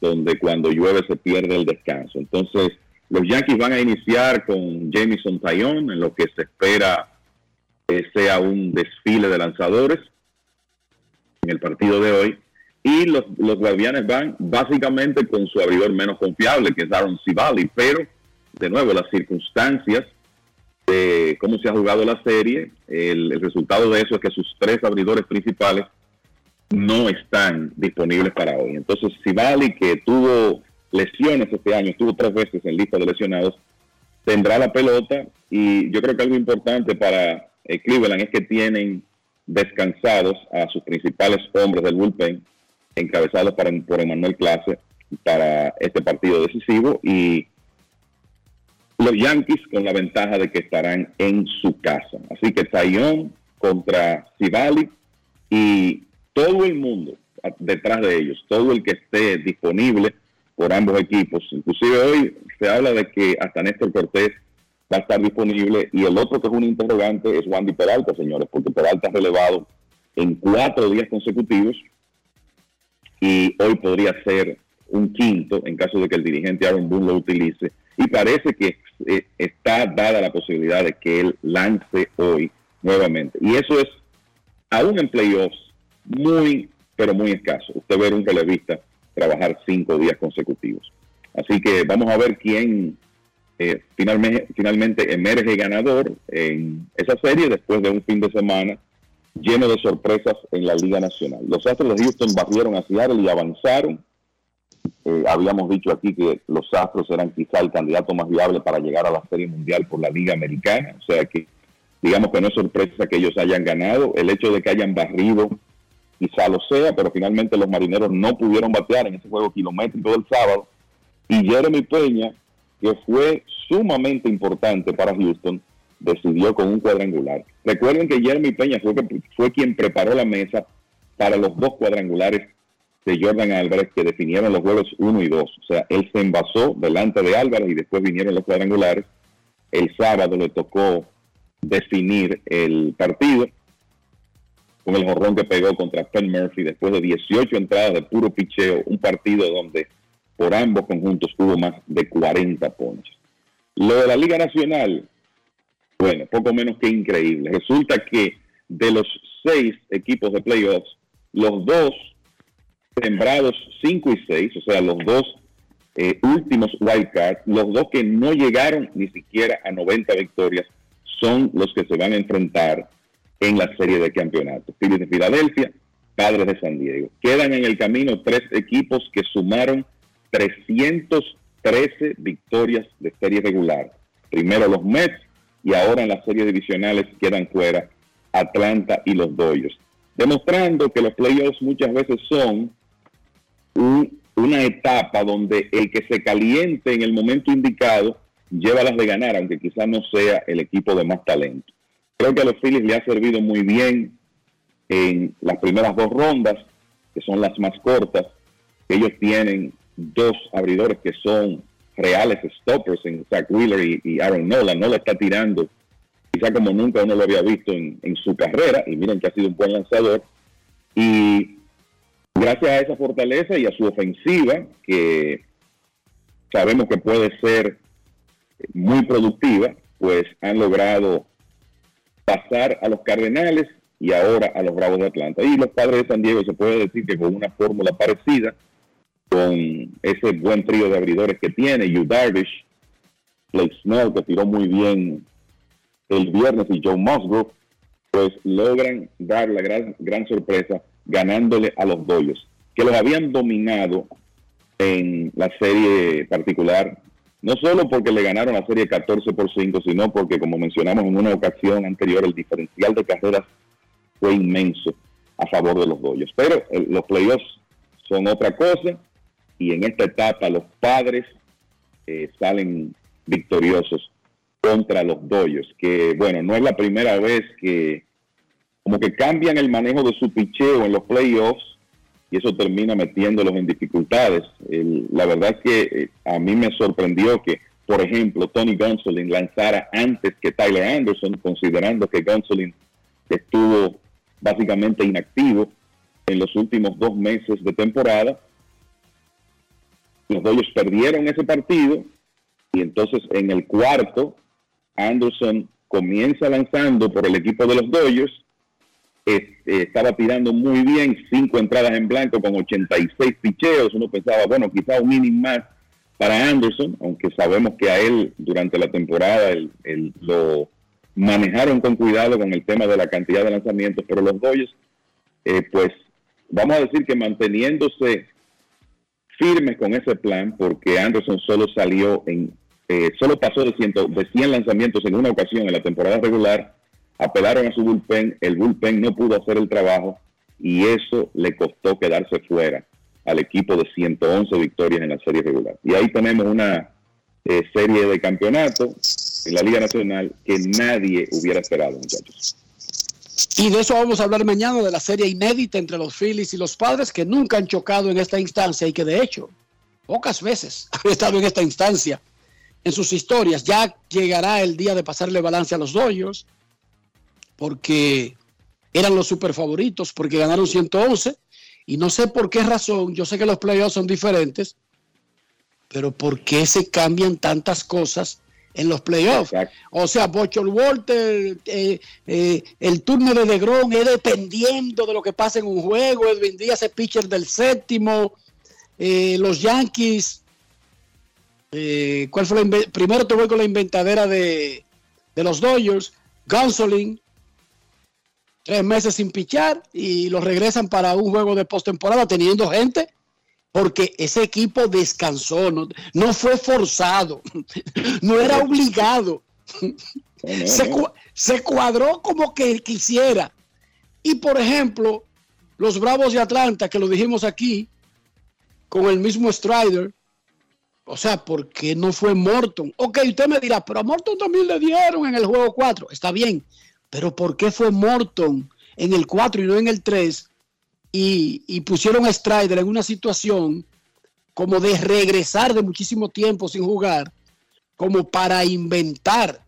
donde cuando llueve se pierde el descanso. Entonces, los Yankees van a iniciar con Jamison Taillon, en lo que se espera que sea un desfile de lanzadores en el partido de hoy. Y los, los guardianes van básicamente con su abridor menos confiable, que es Aaron Civali, pero de nuevo las circunstancias de cómo se ha jugado la serie, el, resultado de eso es que sus tres abridores principales no están disponibles para hoy. Entonces, Civali, que tuvo lesiones este año, estuvo tres veces en lista de lesionados, tendrá la pelota. Y yo creo que algo importante para eh, Cleveland es que tienen descansados a sus principales hombres del bullpen, encabezados para, por Emmanuel Clase para este partido decisivo. Y los Yankees con la ventaja de que estarán en su casa. Así que Taillon contra Civali y todo el mundo detrás de ellos, todo el que esté disponible por ambos equipos. Inclusive hoy se habla de que hasta Néstor Cortés va a estar disponible y el otro que es un interrogante es Wandy Peralta, señores, porque Peralta ha relevado en cuatro días consecutivos y hoy podría ser un quinto en caso de que el dirigente Aaron Boone lo utilice y parece que eh, está dada la posibilidad de que él lance hoy nuevamente. Y eso es, aún en playoffs, muy, pero muy escaso. Usted ver un relevista trabajar cinco días consecutivos. Así que vamos a ver quién eh, finalmente, finalmente emerge ganador en esa serie después de un fin de semana lleno de sorpresas en la Liga Nacional. Los Astros de Houston barrieron a Seattle y avanzaron eh, habíamos dicho aquí que los Astros eran quizá el candidato más viable para llegar a la Serie Mundial por la Liga Americana. O sea que, digamos que no es sorpresa que ellos hayan ganado. El hecho de que hayan barrido quizá lo sea, pero finalmente los marineros no pudieron batear en ese juego kilométrico del sábado. Y Jeremy Peña, que fue sumamente importante para Houston, decidió con un cuadrangular. Recuerden que Jeremy Peña fue, fue quien preparó la mesa para los dos cuadrangulares de Jordan Álvarez que definieron los juegos 1 y 2. O sea, él se envasó delante de Álvarez y después vinieron los cuadrangulares. El sábado le tocó definir el partido con el jorrón que pegó contra Penn Murphy después de 18 entradas de puro picheo, un partido donde por ambos conjuntos hubo más de 40 ponches. Lo de la Liga Nacional, bueno, poco menos que increíble. Resulta que de los seis equipos de playoffs, los dos sembrados 5 y 6, o sea, los dos eh, últimos wildcards, los dos que no llegaron ni siquiera a 90 victorias, son los que se van a enfrentar en la serie de campeonatos. Phillies de Filadelfia, Padres de San Diego. Quedan en el camino tres equipos que sumaron 313 victorias de serie regular. Primero los Mets y ahora en las series divisionales quedan fuera Atlanta y los Dodgers. Demostrando que los playoffs muchas veces son una etapa donde el que se caliente en el momento indicado lleva las de ganar, aunque quizás no sea el equipo de más talento. Creo que a los Phillies le ha servido muy bien en las primeras dos rondas, que son las más cortas. Ellos tienen dos abridores que son reales stoppers en Zach Wheeler y, Aaron Nola. No le está tirando quizá como nunca uno lo había visto en, en su carrera, y miren que ha sido un buen lanzador, y gracias a esa fortaleza y a su ofensiva, que sabemos que puede ser muy productiva, pues han logrado pasar a los Cardenales y ahora a los Bravos de Atlanta. Y los Padres de San Diego se puede decir que con una fórmula parecida, con ese buen trío de abridores que tiene, Yu Darvish, Blake Snell, que tiró muy bien el viernes, y Joe Musgrove, pues logran dar la gran, gran sorpresa ganándole a los Dodgers, que los habían dominado en la serie particular, no solo porque le ganaron la serie 14 por 5, sino porque, como mencionamos en una ocasión anterior, el diferencial de carreras fue inmenso a favor de los Dodgers. Pero eh, los playoffs son otra cosa y en esta etapa los padres eh, salen victoriosos contra los Dodgers, que bueno, no es la primera vez que como que cambian el manejo de su picheo en los playoffs y eso termina metiéndolos en dificultades. La verdad es que eh, a mí me sorprendió que, por ejemplo, Tony Gonsolin lanzara antes que Tyler Anderson, considerando que Gonsolin estuvo básicamente inactivo en los últimos dos meses de temporada. Los Dodgers perdieron ese partido y entonces en el cuarto Anderson comienza lanzando por el equipo de los Dodgers. Este, estaba tirando muy bien, cinco entradas en blanco con 86 picheos. Uno pensaba, bueno, quizá un inning más para Anderson, aunque sabemos que a él durante la temporada él lo manejaron con cuidado con el tema de la cantidad de lanzamientos, pero los Dodgers, eh, pues vamos a decir que manteniéndose firmes con ese plan, porque Anderson solo salió en, eh, solo pasó de, ciento, de 100 lanzamientos en una ocasión en la temporada regular, apelaron a su bullpen, el bullpen no pudo hacer el trabajo y eso le costó quedarse fuera al equipo de 111 victorias en la serie regular. Y ahí tenemos una eh, serie de campeonato en la Liga Nacional que nadie hubiera esperado, muchachos. Y de eso vamos a hablar mañana, de la serie inédita entre los Phillies y los padres que nunca han chocado en esta instancia y que de hecho pocas veces han estado en esta instancia en sus historias. Ya llegará el día de pasarle balance a los Dodgers porque eran los super favoritos, porque ganaron 111 y no sé por qué razón, yo sé que los playoffs son diferentes, pero ¿por qué se cambian tantas cosas en los playoffs? O sea, Bochol Walter, eh, eh, el turno de DeGrom es dependiendo de lo que pasa en un juego, Edwin Díaz es pitcher del séptimo, eh, los Yankees, ¿cuál fue la Primero te voy con la inventadera de, de los Dodgers, Gonsolin, tres meses sin pichar y los regresan para un juego de postemporada teniendo gente porque ese equipo descansó, no, no fue forzado, no era obligado, se, cua- se cuadró como que quisiera. Y por ejemplo, los Bravos de Atlanta, que lo dijimos aquí, con el mismo Strider, o sea, ¿por qué no fue Morton? Ok, usted me dirá, pero a Morton también le dieron en el juego 4, está bien, pero ¿por qué fue Morton en el 4 y no en el 3? Y, pusieron a Strider en una situación como de regresar de muchísimo tiempo sin jugar, como para inventar.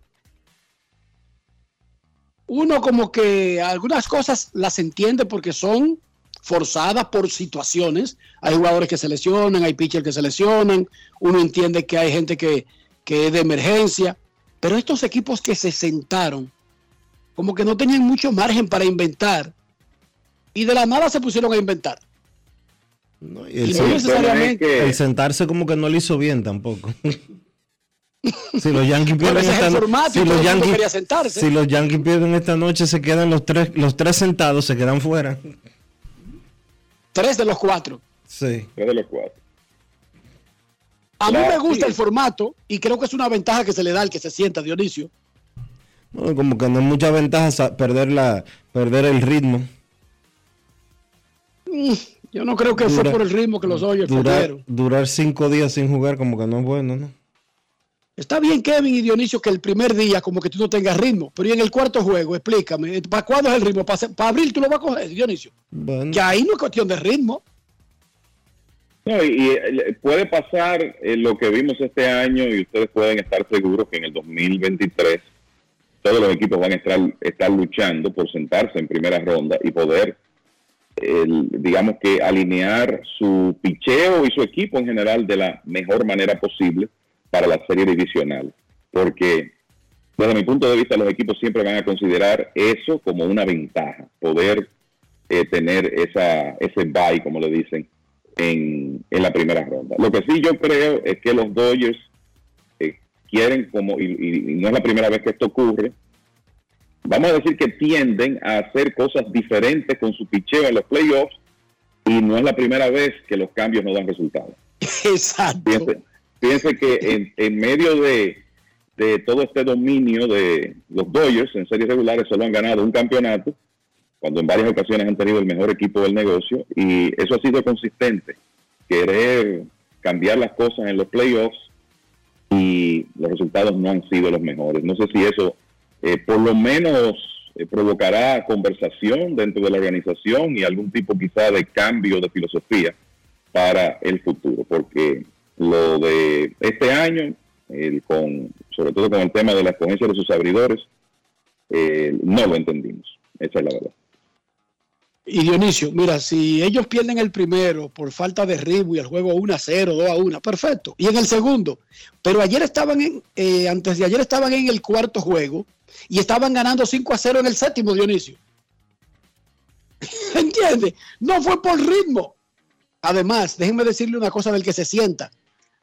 Uno como que algunas cosas las entiende porque son forzadas por situaciones. Hay jugadores que se lesionan, hay pitchers que se lesionan, uno entiende que hay gente que, que es de emergencia, pero estos equipos que se sentaron, como que no tenían mucho margen para inventar, y de la nada se pusieron a inventar. Y el, Y no necesariamente- el sentarse como que no le hizo bien tampoco. si los Yankees pierden esta no- y si los Yankees, si los Yankees pierden esta noche se quedan los tres los tres sentados se quedan fuera. Tres de los cuatro. Sí. Tres de los cuatro. A mí me gusta sí. el formato y creo que es una ventaja que se le da al que se sienta, Dionisio. No, como que no es mucha ventaja perder la perder el ritmo. Mm, Yo no creo que fue por el ritmo que los Dodgers Durar, durar cinco días sin jugar como que no es bueno, ¿no? Está bien, Kevin y Dionisio, que el primer día como que tú no tengas ritmo, pero y en el cuarto juego, explícame, ¿para cuándo es el ritmo? ¿Para, para abril tú lo vas a coger, Dionisio? Bueno. Que ahí no es cuestión de ritmo. No, y, y, eh, puede pasar eh, lo que vimos este año y ustedes pueden estar seguros que en el 2023 todos los equipos van a estar, luchando por sentarse en primera ronda y poder, digamos que alinear su picheo y su equipo en general de la mejor manera posible para la serie divisional. Porque desde mi punto de vista los equipos siempre van a considerar eso como una ventaja, poder eh, tener esa, ese bye, como le dicen, en, en la primera ronda. Lo que sí yo creo es que los Dodgers quieren como, y, y- no es la primera vez que esto ocurre, vamos a decir que tienden a hacer cosas diferentes con su picheo en los playoffs y no es la primera vez que los cambios no dan resultados. Exacto. Piense, piense que en, en medio de, de todo este dominio de los Dodgers en series regulares solo han ganado un campeonato, cuando en varias ocasiones han tenido el mejor equipo del negocio y eso ha sido consistente. Querer cambiar las cosas en los playoffs y los resultados no han sido los mejores. No sé si eso eh, por lo menos eh, provocará conversación dentro de la organización y algún tipo quizá de cambio de filosofía para el futuro, porque lo de este año, el con, sobre todo con el tema de la escogencia de sus abridores, eh, no lo entendimos. Esa es la verdad. Y Dionisio, mira, si ellos pierden el primero por falta de ritmo y el juego 1 a 0, 2 a 1, perfecto. Y en el segundo, pero ayer estaban en, eh, antes de ayer estaban en el cuarto juego y estaban ganando 5 a 0 en el séptimo, Dionisio. ¿Entiendes? No fue por ritmo. Además, déjenme decirle una cosa del que se sienta.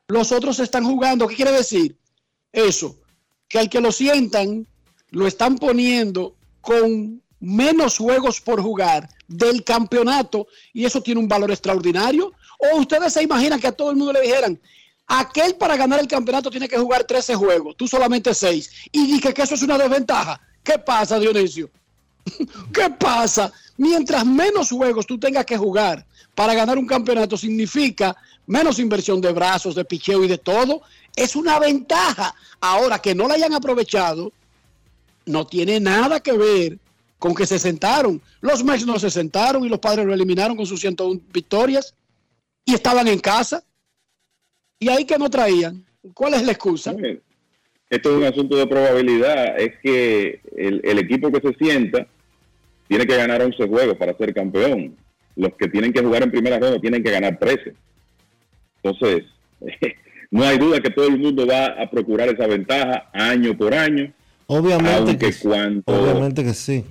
Los otros están jugando. ¿Qué quiere decir? Eso, que al que lo sientan, lo están poniendo con menos juegos por jugar del campeonato y eso tiene un valor extraordinario. O ustedes se imaginan que a todo el mundo le dijeran, aquel para ganar el campeonato tiene que jugar 13 juegos, tú solamente 6. Y dije que eso es una desventaja. ¿Qué pasa, Dionisio? ¿Qué pasa? Mientras menos juegos tú tengas que jugar para ganar un campeonato significa menos inversión de brazos, de picheo y de todo. Es una ventaja. Ahora que no la hayan aprovechado, no tiene nada que ver con que se sentaron. Los Mets no se sentaron y los padres lo eliminaron con sus 101 victorias y estaban en casa. Y ahí que no traían. ¿Cuál es la excusa? Esto es un asunto de probabilidad. Es que el, el equipo que se sienta tiene que ganar 11 juegos para ser campeón. Los que tienen que jugar en primera ronda tienen que ganar 13. Entonces, no hay duda que todo el mundo va a procurar esa ventaja año por año. Obviamente Aunque que, sí. cuando- obviamente que sí.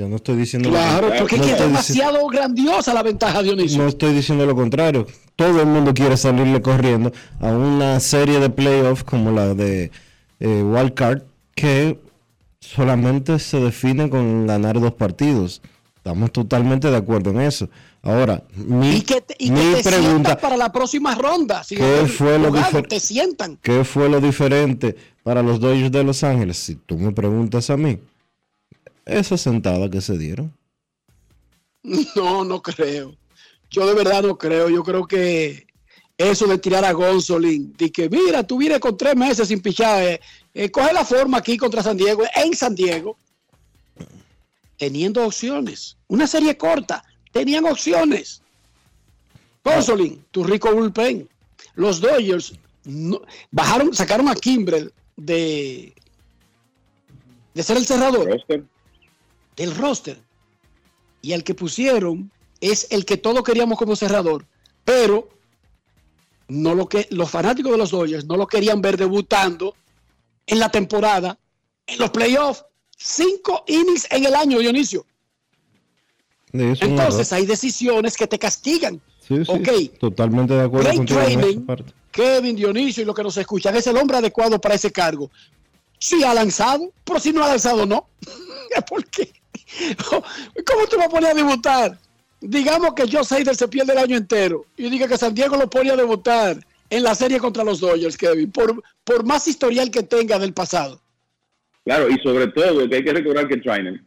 Yo no estoy diciendo Claro, lo porque no es que es demasiado grandiosa la ventaja, Dionisio. No estoy diciendo lo contrario. Todo el mundo quiere salirle corriendo a una serie de playoffs como la de eh, Wild Card que solamente se define con ganar dos partidos. Estamos totalmente de acuerdo en eso. Ahora, mi, y que te, y que mi te pregunta, para la próxima ronda. ¿Qué fue lo jugado, te sientan. ¿qué fue lo diferente para los Dodgers de Los Ángeles? Si tú me preguntas a mí, esa sentada que se dieron. No, no creo. Yo de verdad no creo. Yo creo que eso de tirar a Gonzolin, de que mira, tú vienes con tres meses sin pichar, eh, eh, coge la forma aquí contra San Diego, en San Diego, teniendo opciones. Una serie corta, tenían opciones. Gonzolin, tu rico bullpen. Los Dodgers no- bajaron, sacaron a Kimbrel de, de ser el cerrador del roster. Y el que pusieron es el que todos queríamos como cerrador, pero no lo que los fanáticos de los Dodgers no lo querían ver debutando en la temporada, en los playoffs, cinco innings en el año, Dionisio. Entonces hay decisiones que te castigan. Sí, sí, ok. Totalmente de acuerdo training. parte. Kevin Dionisio y los que nos escuchan, es el hombre adecuado para ese cargo. Sí ha lanzado, pero si no ha lanzado, no. ¿Por qué? ¿Cómo tú vas a poner a debutar? Digamos que Joe Hader se pierde el año entero y diga que San Diego lo pone a debutar en la serie contra los Dodgers, Kevin, por, por más historial que tenga del pasado. Claro, y sobre todo que hay que recordar que Trainer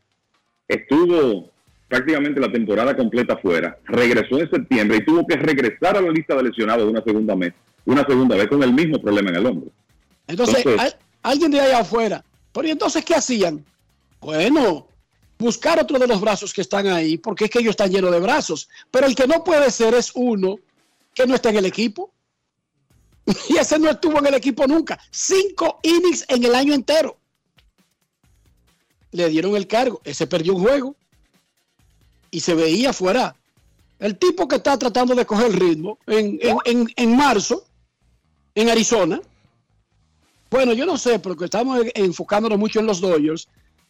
estuvo prácticamente la temporada completa fuera, regresó en septiembre y tuvo que regresar a la lista de lesionados una segunda vez, una segunda vez con el mismo problema en el hombro. Entonces, Entonces- hay- alguien de allá afuera, pero ¿y entonces qué hacían? Bueno, buscar otro de los brazos que están ahí, porque es que ellos están llenos de brazos. Pero el que no puede ser es uno que no está en el equipo. Y ese no estuvo en el equipo nunca. Cinco innings en el año entero. le dieron el cargo. Ese perdió un juego y se veía fuera. El tipo que está tratando de coger el ritmo en, en- en- en marzo, en Arizona. Bueno, yo no sé, porque estamos enfocándonos mucho en los Dodgers,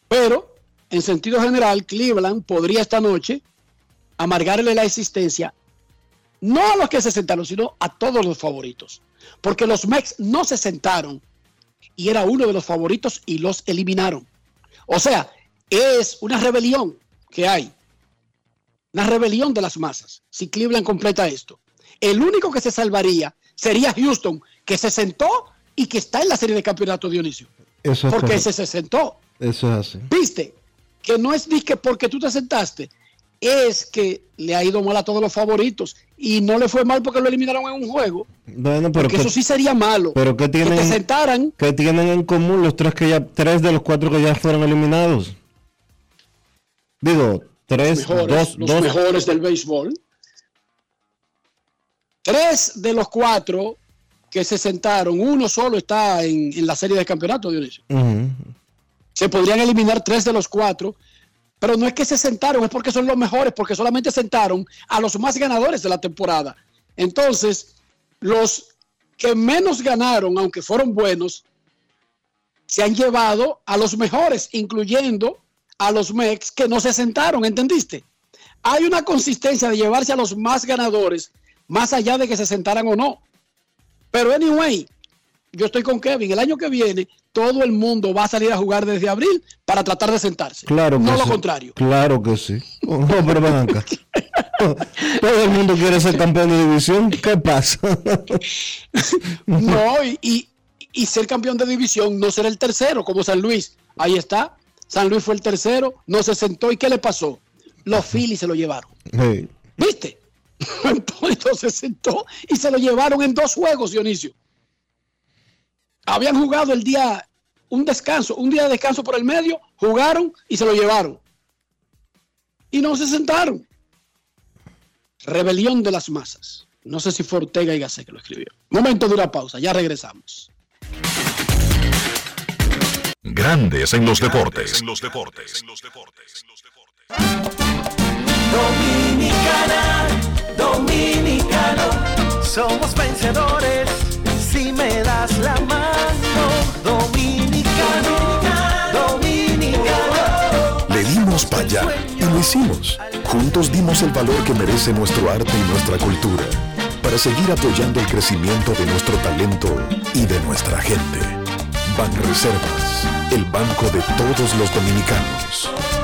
pero en sentido general, Cleveland podría esta noche amargarle la existencia, no a los que se sentaron, sino a todos los favoritos. Porque los Mex no se sentaron y era uno de los favoritos y los eliminaron. O sea, es una rebelión que hay. Una rebelión de las masas. Si Cleveland completa esto. El único que se salvaría sería Houston, que se sentó y que está en la serie de campeonato Dionisio. Eso es Porque ese se sentó. Eso es así. ¿Viste? Que no es que porque tú te sentaste, es que le ha ido mal a todos los favoritos y no le fue mal porque lo eliminaron en un juego. Bueno, pero Porque ¿qué- eso sí sería malo. pero ¿qué Que te tienen, sentaran, qué tienen en común los tres que ya, tres de los cuatro que ya fueron eliminados? Digo, tres, mejores, dos, los dos. mejores del béisbol. Tres de los cuatro que se sentaron, uno solo está en, en la serie de campeonato, Dionisio. Ujú. Se podrían eliminar tres de los cuatro, pero no es que se sentaron, es porque son los mejores, porque solamente sentaron a los más ganadores de la temporada. Entonces, los que menos ganaron, aunque fueron buenos, se han llevado a los mejores, incluyendo a los Mex que no se sentaron, ¿entendiste? Hay una consistencia de llevarse a los más ganadores, más allá de que se sentaran o no. Pero anyway, yo estoy con Kevin. El año que viene, todo el mundo va a salir a jugar desde abril para tratar de sentarse. Claro que no lo sí. contrario. Claro que sí. No, pero acá. Todo el mundo quiere ser campeón de división. ¿Qué pasa? No, y, y- y ser campeón de división, no ser el tercero como San Luis. Ahí está. San Luis fue el tercero, no se sentó. ¿Y qué le pasó? Los Phillies se lo llevaron. Sí. ¿Viste? Entonces se sentó y se lo llevaron en dos juegos, Dionisio. Habían jugado el día, un descanso, un día de descanso por el medio, jugaron y se lo llevaron. Y no se sentaron. Rebelión de las masas. No sé si fue Ortega y Gasset que lo escribió. Momento de una pausa, ya regresamos. Grandes en los deportes. En los deportes. Dominicana, dominicano, somos vencedores si me das la mano. Dominicano, dominicano. Le dimos para allá y lo hicimos. Juntos dimos el valor que merece nuestro arte y nuestra cultura para seguir apoyando el crecimiento de nuestro talento y de nuestra gente. Banreservas, el banco de todos los dominicanos.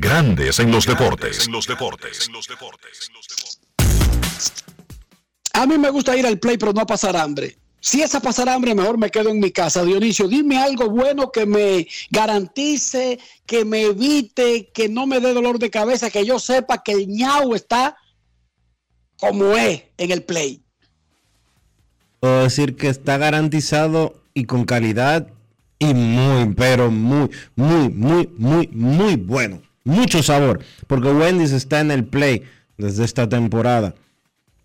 Grandes en los deportes. A mí me gusta ir al play, pero no a pasar hambre. Si es a pasar hambre, mejor me quedo en mi casa. Dionisio, dime algo bueno que me garantice, que me evite, que no me dé dolor de cabeza, que yo sepa que el ñau está como es en el play. Puedo decir que está garantizado y con calidad y muy, pero muy, muy, muy, muy, muy bueno. Mucho sabor, porque Wendy's está en el play desde esta temporada.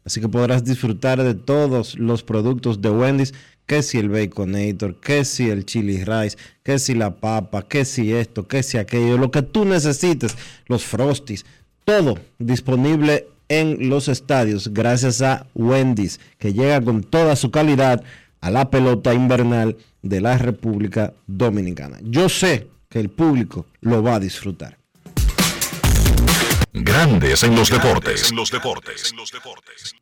Así que podrás disfrutar de todos los productos de Wendy's, que si el Baconator, que si el Chili Rice, que si la papa, que si esto, que si aquello, lo que tú necesites, los Frosties, todo disponible en los estadios gracias a Wendy's, que llega con toda su calidad a la pelota invernal de la República Dominicana. Yo sé que el público lo va a disfrutar. Grandes en los deportes. En los deportes. En los deportes.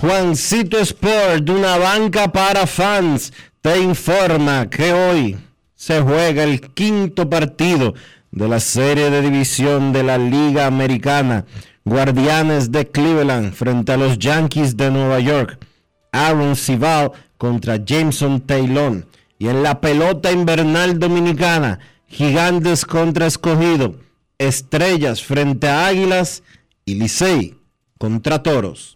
Juancito Sport, una banca para fans, te informa que hoy se juega el quinto partido de la serie de división de la Liga Americana. Guardianes de Cleveland frente a los Yankees de Nueva York. Aaron Sival contra Jameson Taylor. Y en la pelota invernal dominicana, Gigantes contra Escogido. Estrellas frente a Águilas y Licey contra Toros.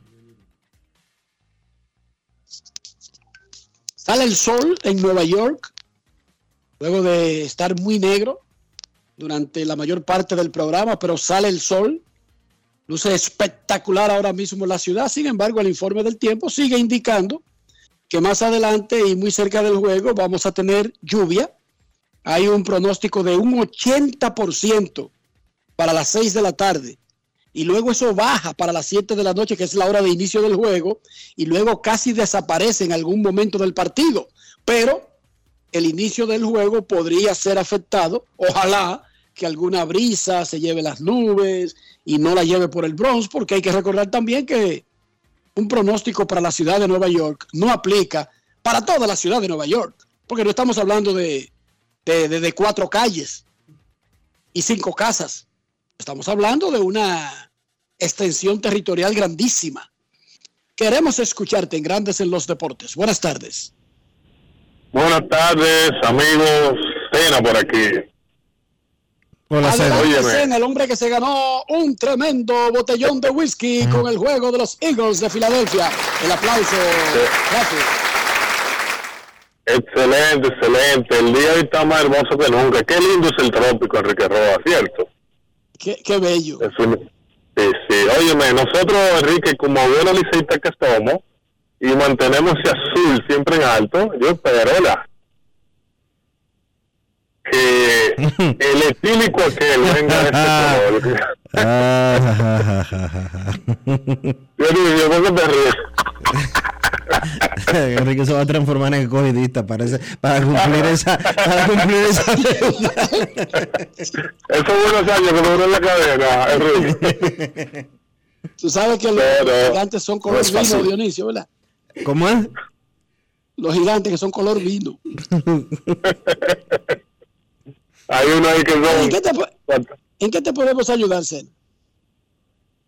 Sale el sol en Nueva York, luego de estar muy negro durante la mayor parte del programa, pero sale el sol. Luce espectacular ahora mismo la ciudad. Sin embargo, el informe del tiempo sigue indicando que más adelante y muy cerca del juego vamos a tener lluvia. Hay un pronóstico de un 80% para las 6 de la tarde y luego eso baja para las 7 de la noche, que es la hora de inicio del juego, y luego casi desaparece en algún momento del partido. Pero el inicio del juego podría ser afectado, ojalá que alguna brisa se lleve las nubes y no la lleve por el Bronx, porque hay que recordar también que un pronóstico para la ciudad de Nueva York no aplica para toda la ciudad de Nueva York, porque no estamos hablando de, de, cuatro calles y cinco casas. Estamos hablando de una extensión territorial grandísima. Queremos escucharte en Grandes en los Deportes. Buenas tardes. Buenas tardes, amigos. Cena por aquí. Hola, Cena, el hombre que se ganó un tremendo botellón de whisky con el juego de los Eagles de Filadelfia. El aplauso. Gracias. Excelente, excelente. El día hoy está más hermoso que nunca. Qué lindo es el trópico, Enrique Roa, ¿cierto? Qué, qué bello. Es un- Sí, sí. Óyeme, nosotros, Enrique, como buenos liceístas que somos, y mantenemos ese azul siempre en alto, yo espero la que el etílico aquel venga de este color. Yo digo, yo ¿por qué te ríes? Enrique se va a transformar en escogidista para, ese- para cumplir esa para cumplir esa deuda. Esos buenos años que duró en la cadena, Enrique. Tú sabes que los Pero, gigantes son color no vino. Dionisio, ¿verdad? ¿Cómo es? Los gigantes que son color vino. Hay uno ahí que ¿En son... qué te, ¿en qué te podemos ayudar, Cena?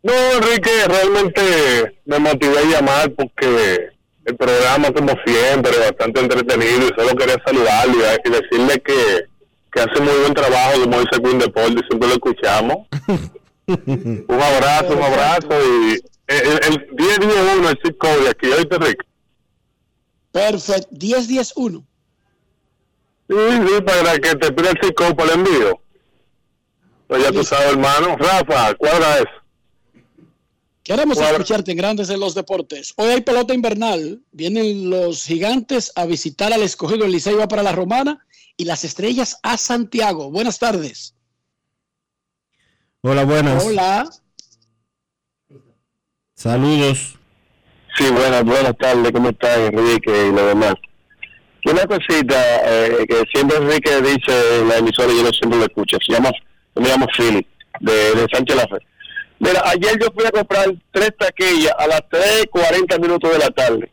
No, Enrique, realmente me motivé a llamar porque el programa, como siempre, bastante entretenido y solo quería saludarlo y, y decirle que, que hace muy buen trabajo, como dice Queen Deportes, siempre lo escuchamos. un abrazo, un abrazo y el, el 10 1 el code de aquí, oíste, Rick. Perfecto. 10-10-1. Sí, sí, para que te pida el Cisco para el envío. Pues ya tú sabes, hermano. Rafa, cuadra eso. Queremos Cuadra. escucharte en Grandes en los Deportes. Hoy hay pelota invernal. Vienen los gigantes a visitar al escogido. El Licey va para la Romana y las estrellas a Santiago. Buenas tardes. Hola, buenas. Hola. Saludos. Sí, buenas, buenas tardes. ¿Cómo estás, Enrique y lo demás? Y una cosita eh, que siempre Enrique dice en la emisora y yo no siempre lo escucho. Se llama, yo me llamo Philly, de, de Sánchez Lafer. Mira, ayer yo fui a comprar tres taquillas a las 3.40 minutos de la tarde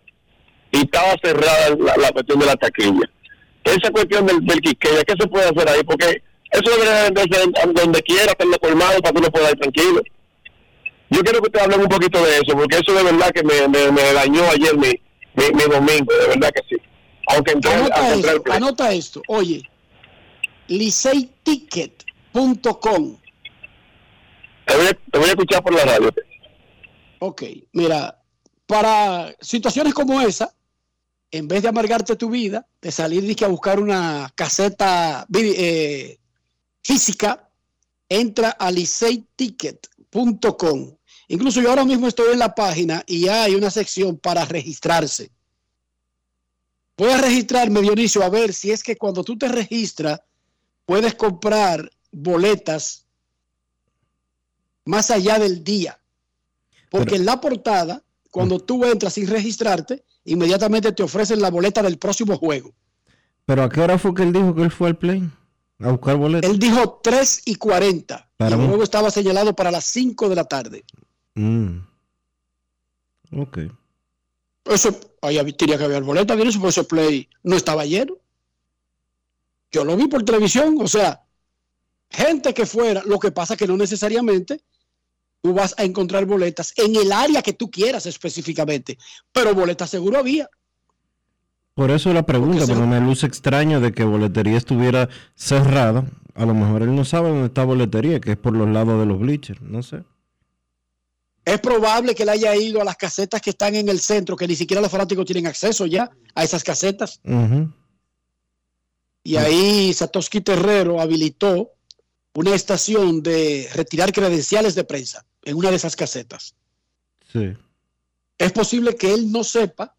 y estaba cerrada la, la cuestión de la taquilla. Esa cuestión del, del ¿qué se puede hacer ahí? Porque eso debería venderse en- en donde quiera, hacerlo colmado para que uno pueda ir tranquilo. Yo quiero que usted hable un poquito de eso, porque eso de verdad que me, me, me dañó ayer mi, mi, mi domingo, de verdad que sí. Aunque entré, Anota al esto, play. anota esto. Oye, liceyticket.com. Te voy, a, escuchar por la radio. Ok, mira, para situaciones como esa, en vez de amargarte tu vida, de salir a buscar una caseta eh, física, entra a liceyticket.com. Incluso yo ahora mismo estoy en la página y hay una sección para registrarse. Voy a registrarme, Dionisio, a ver si es que cuando tú te registras puedes comprar boletas más allá del día. Porque en la portada, cuando tú entras sin registrarte, inmediatamente te ofrecen la boleta del próximo juego. ¿Pero a qué hora fue que él dijo que él fue al play? A buscar boletos. Él dijo 3 y 40. Para y el juego estaba señalado para las 5 de la tarde. Mm. Ok. Eso, ahí tenía que haber boleta, Dionisio, por ese play no estaba lleno. Yo lo vi por televisión, o sea, gente que fuera, lo que pasa que no necesariamente tú vas a encontrar boletas en el área que tú quieras específicamente, pero boletas seguro había. Por eso la pregunta, porque me luce extraño de que boletería estuviera cerrada. A lo mejor él no sabe dónde está boletería, que es por los lados de los bleachers, no sé. Es probable que él haya ido a las casetas que están en el centro, que ni siquiera los fanáticos tienen acceso ya a esas casetas. Y ahí Satoshi Terrero habilitó una estación de retirar credenciales de prensa en una de esas casetas. Sí. Es posible que él no sepa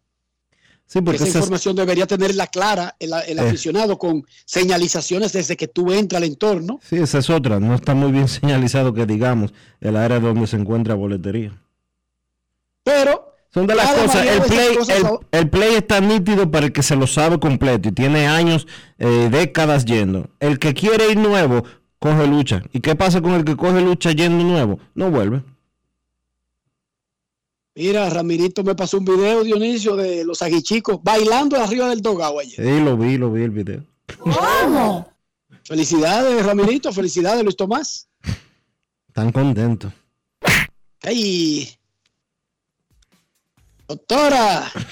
Sí, que porque esa esa es- información debería tenerla clara el, el Eh. aficionado con señalizaciones desde que tú entras al entorno. sí, esa es otra. No está muy bien señalizado que digamos el área donde se encuentra boletería. Pero Son de las cada cosas. play, el play está nítido para el que se lo sabe completo y tiene años, eh, décadas yendo. El que quiere ir nuevo, coge lucha. ¿Y qué pasa con el que coge lucha yendo nuevo? No vuelve. Mira, Ramirito me pasó un video, Dionisio, de los aguichicos bailando arriba del dogao ayer. Sí, lo vi, lo vi el video. ¿Cómo? Felicidades, Ramirito, felicidades, Luis Tomás. Tan contento. ¡Ay! Doctora.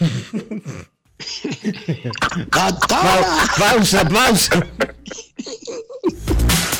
Doctora. pausa, pausa.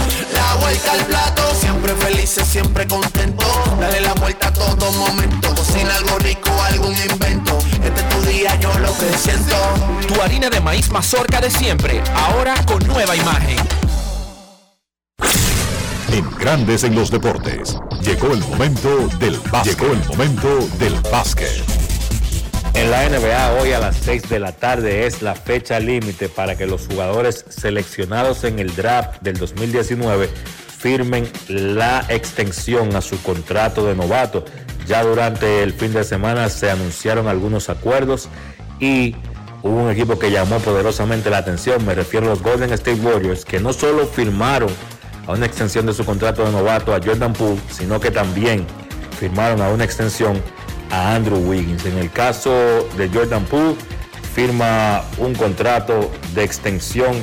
La vuelta al plato, siempre felices, siempre contento. Dale la vuelta a todo momento. Cocina algo rico, algún invento. Este es tu día, yo lo que siento. Tu harina de maíz mazorca de siempre, ahora con nueva imagen. En Grandes en los Deportes, llegó el momento del básquet. Llegó el momento del básquet. En la NBA hoy a las 6 de la tarde es la fecha límite para que los jugadores seleccionados en el draft del 2019 firmen la extensión a su contrato de novato. Ya durante el fin de semana se anunciaron algunos acuerdos y hubo un equipo que llamó poderosamente la atención, me refiero a los Golden State Warriors, que no solo firmaron a una extensión de su contrato de novato a Jordan Poole, sino que también firmaron a una extensión a Andrew Wiggins. En el caso de Jordan Poole, firma un contrato de extensión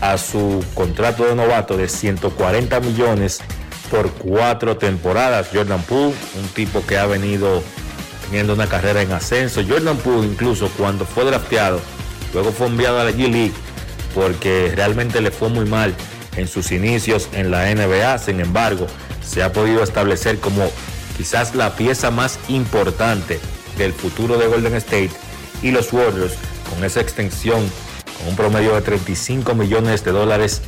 a su contrato de novato de 140 millones por cuatro temporadas. Jordan Poole, un tipo que ha venido teniendo una carrera en ascenso. Jordan Poole incluso cuando fue drafteado, luego fue enviado a la G-League porque realmente le fue muy mal en sus inicios en la NBA. Sin embargo, se ha podido establecer como quizás la pieza más importante del futuro de Golden State y los Warriors con esa extensión con un promedio de 35 millones de dólares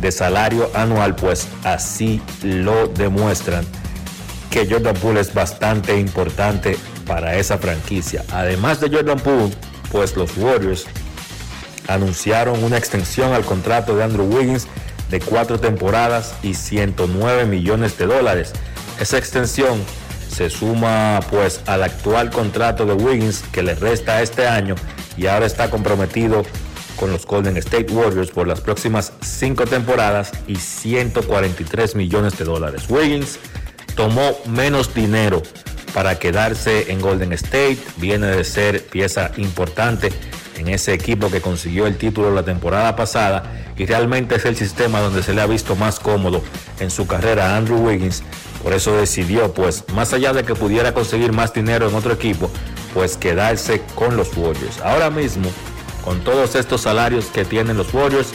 de salario anual, pues así lo demuestran que Jordan Poole es bastante importante para esa franquicia. Además de Jordan Poole, pues los Warriors anunciaron una extensión al contrato de Andrew Wiggins de cuatro temporadas y 109 millones de dólares. Esa extensión se suma pues al actual contrato de Wiggins que le resta este año y ahora está comprometido con los Golden State Warriors por las próximas cinco temporadas y 143 millones de dólares. Wiggins tomó menos dinero para quedarse en Golden State, viene de ser pieza importante en ese equipo que consiguió el título la temporada pasada y realmente es el sistema donde se le ha visto más cómodo en su carrera a Andrew Wiggins. Por eso decidió, pues, más allá de que pudiera conseguir más dinero en otro equipo, pues quedarse con los Warriors. Ahora mismo, con todos estos salarios que tienen los Warriors,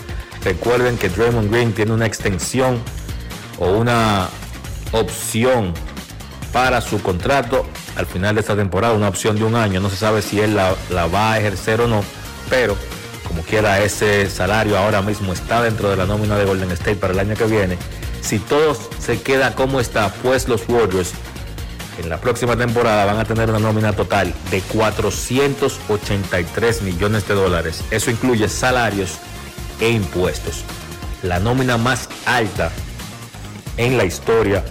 recuerden que Draymond Green tiene una extensión o una opción para su contrato al final de esta temporada, una opción de un año. No se sabe si él la, la va a ejercer o no, pero como quiera ese salario ahora mismo está dentro de la nómina de Golden State para el año que viene. Si todo se queda como está, pues los Warriors en la próxima temporada van a tener una nómina total de 483 millones de dólares. Eso incluye salarios e impuestos. La nómina más alta en la historia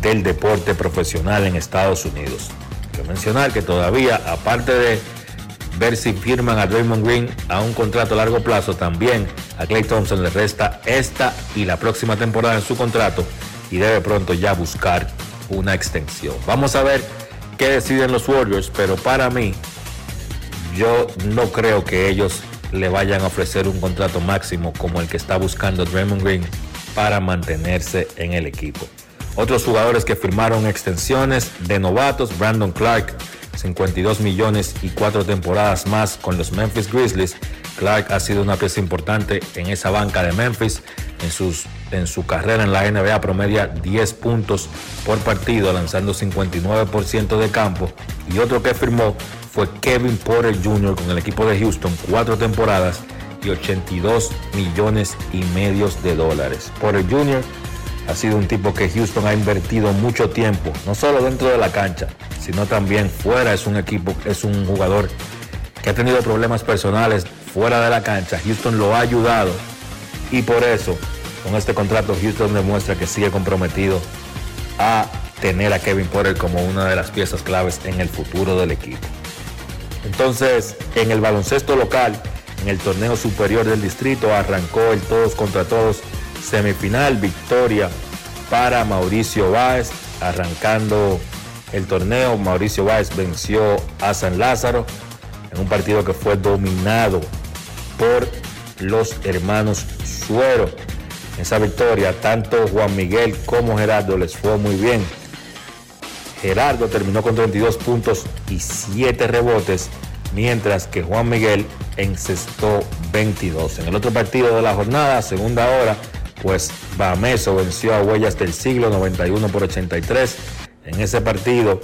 del deporte profesional en Estados Unidos. Quiero mencionar que todavía, aparte de ver si firman a Draymond Green a un contrato a largo plazo, también a Clay Thompson le resta esta y la próxima temporada en su contrato y debe pronto ya buscar una extensión. Vamos a ver qué deciden los Warriors, pero para mí yo no creo que ellos le vayan a ofrecer un contrato máximo como el que está buscando Draymond Green para mantenerse en el equipo. Otros jugadores que firmaron extensiones de novatos, Brandon Clark, 52 millones y cuatro temporadas más con los Memphis Grizzlies. Clark ha sido una pieza importante en esa banca de Memphis. En, sus, en su carrera en la NBA promedia 10 puntos por partido, lanzando 59% de campo. Y otro que firmó fue Kevin Porter Jr. con el equipo de Houston, cuatro temporadas y 82 millones y medios de dólares. Porter Jr. ha sido un tipo que Houston ha invertido mucho tiempo, no solo dentro de la cancha, sino también fuera. Es un equipo, es un jugador que ha tenido problemas personales fuera de la cancha. Houston lo ha ayudado y por eso con este contrato Houston demuestra que sigue comprometido a tener a Kevin Porter como una de las piezas claves en el futuro del equipo. Entonces, en el baloncesto local, en el torneo superior del distrito, arrancó el todos contra todos semifinal, victoria para Mauricio Báez, arrancando el torneo. Mauricio Báez venció a San Lázaro en un partido que fue dominado por los hermanos Suero. En esa victoria, tanto Juan Miguel como Gerardo les fue muy bien. Gerardo terminó con 32 puntos y 7 rebotes, mientras que Juan Miguel encestó 22. En el otro partido de la jornada, segunda hora, pues Bameso venció a Huellas del Siglo 91 por 83. En ese partido,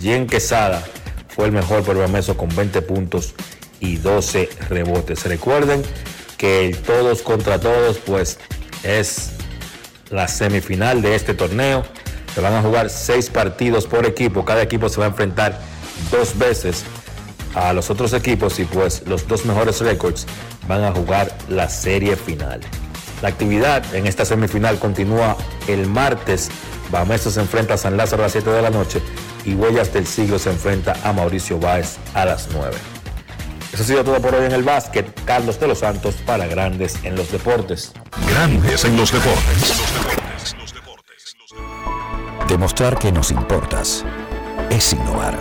Jen Quesada fue el mejor por Bameso con 20 puntos y 12 rebotes. Recuerden que el todos contra todos, pues es la semifinal de este torneo. Se van a jugar seis partidos por equipo. Cada equipo se va a enfrentar dos veces a los otros equipos y pues los dos mejores récords van a jugar la serie final. La actividad en esta semifinal continúa el martes. Bameso se enfrenta a San Lázaro a las 7 de la noche y Huellas del Siglo se enfrenta a Mauricio Báez a las 9. Eso ha sido todo por hoy en el básquet. Carlos de los Santos para Grandes en los Deportes. Grandes en los Deportes. Demostrar que nos importas es innovar.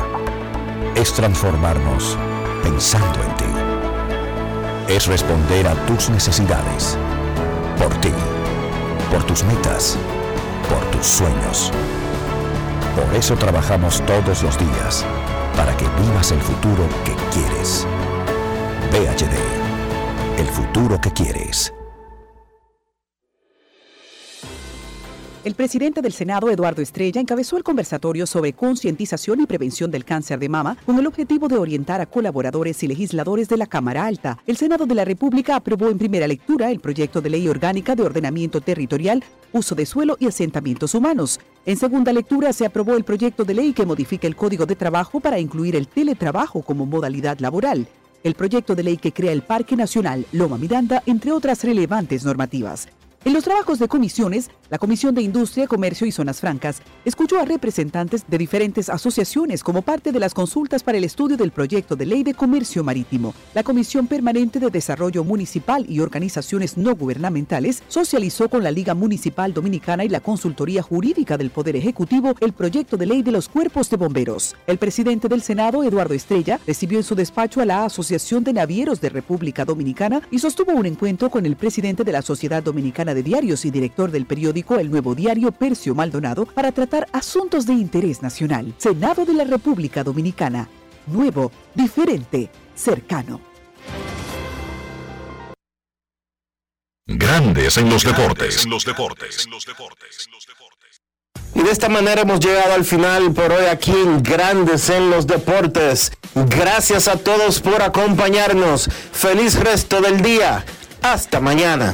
Es transformarnos pensando en ti. Es responder a tus necesidades. Por ti. Por tus metas. Por tus sueños. Por eso trabajamos todos los días. Para que vivas el futuro que quieres. PHD. El futuro que quieres. El presidente del Senado, Eduardo Estrella, encabezó el conversatorio sobre concientización y prevención del cáncer de mama con el objetivo de orientar a colaboradores y legisladores de la Cámara Alta. El Senado de la República aprobó en primera lectura el proyecto de ley orgánica de ordenamiento territorial, uso de suelo y asentamientos humanos. En segunda lectura se aprobó el proyecto de ley que modifica el Código de Trabajo para incluir el teletrabajo como modalidad laboral el proyecto de ley que crea el Parque Nacional Loma Miranda, entre otras relevantes normativas. En los trabajos de comisiones, la Comisión de Industria, Comercio y Zonas Francas escuchó a representantes de diferentes asociaciones como parte de las consultas para el estudio del proyecto de ley de comercio marítimo. La Comisión Permanente de Desarrollo Municipal y organizaciones no gubernamentales socializó con la Liga Municipal Dominicana y la Consultoría Jurídica del Poder Ejecutivo el proyecto de ley de los cuerpos de bomberos. El presidente del Senado, Eduardo Estrella, recibió en su despacho a la Asociación de Navieros de República Dominicana y sostuvo un encuentro con el presidente de la Sociedad Dominicana de Diarios y director del periódico El Nuevo Diario, Percio Maldonado, para tratar asuntos de interés nacional. Senado de la República Dominicana. Nuevo, diferente, cercano. Grandes en los deportes. En los deportes. Y de esta manera hemos llegado al final por hoy aquí en Grandes en los Deportes. Gracias a todos por acompañarnos. Feliz resto del día. Hasta mañana.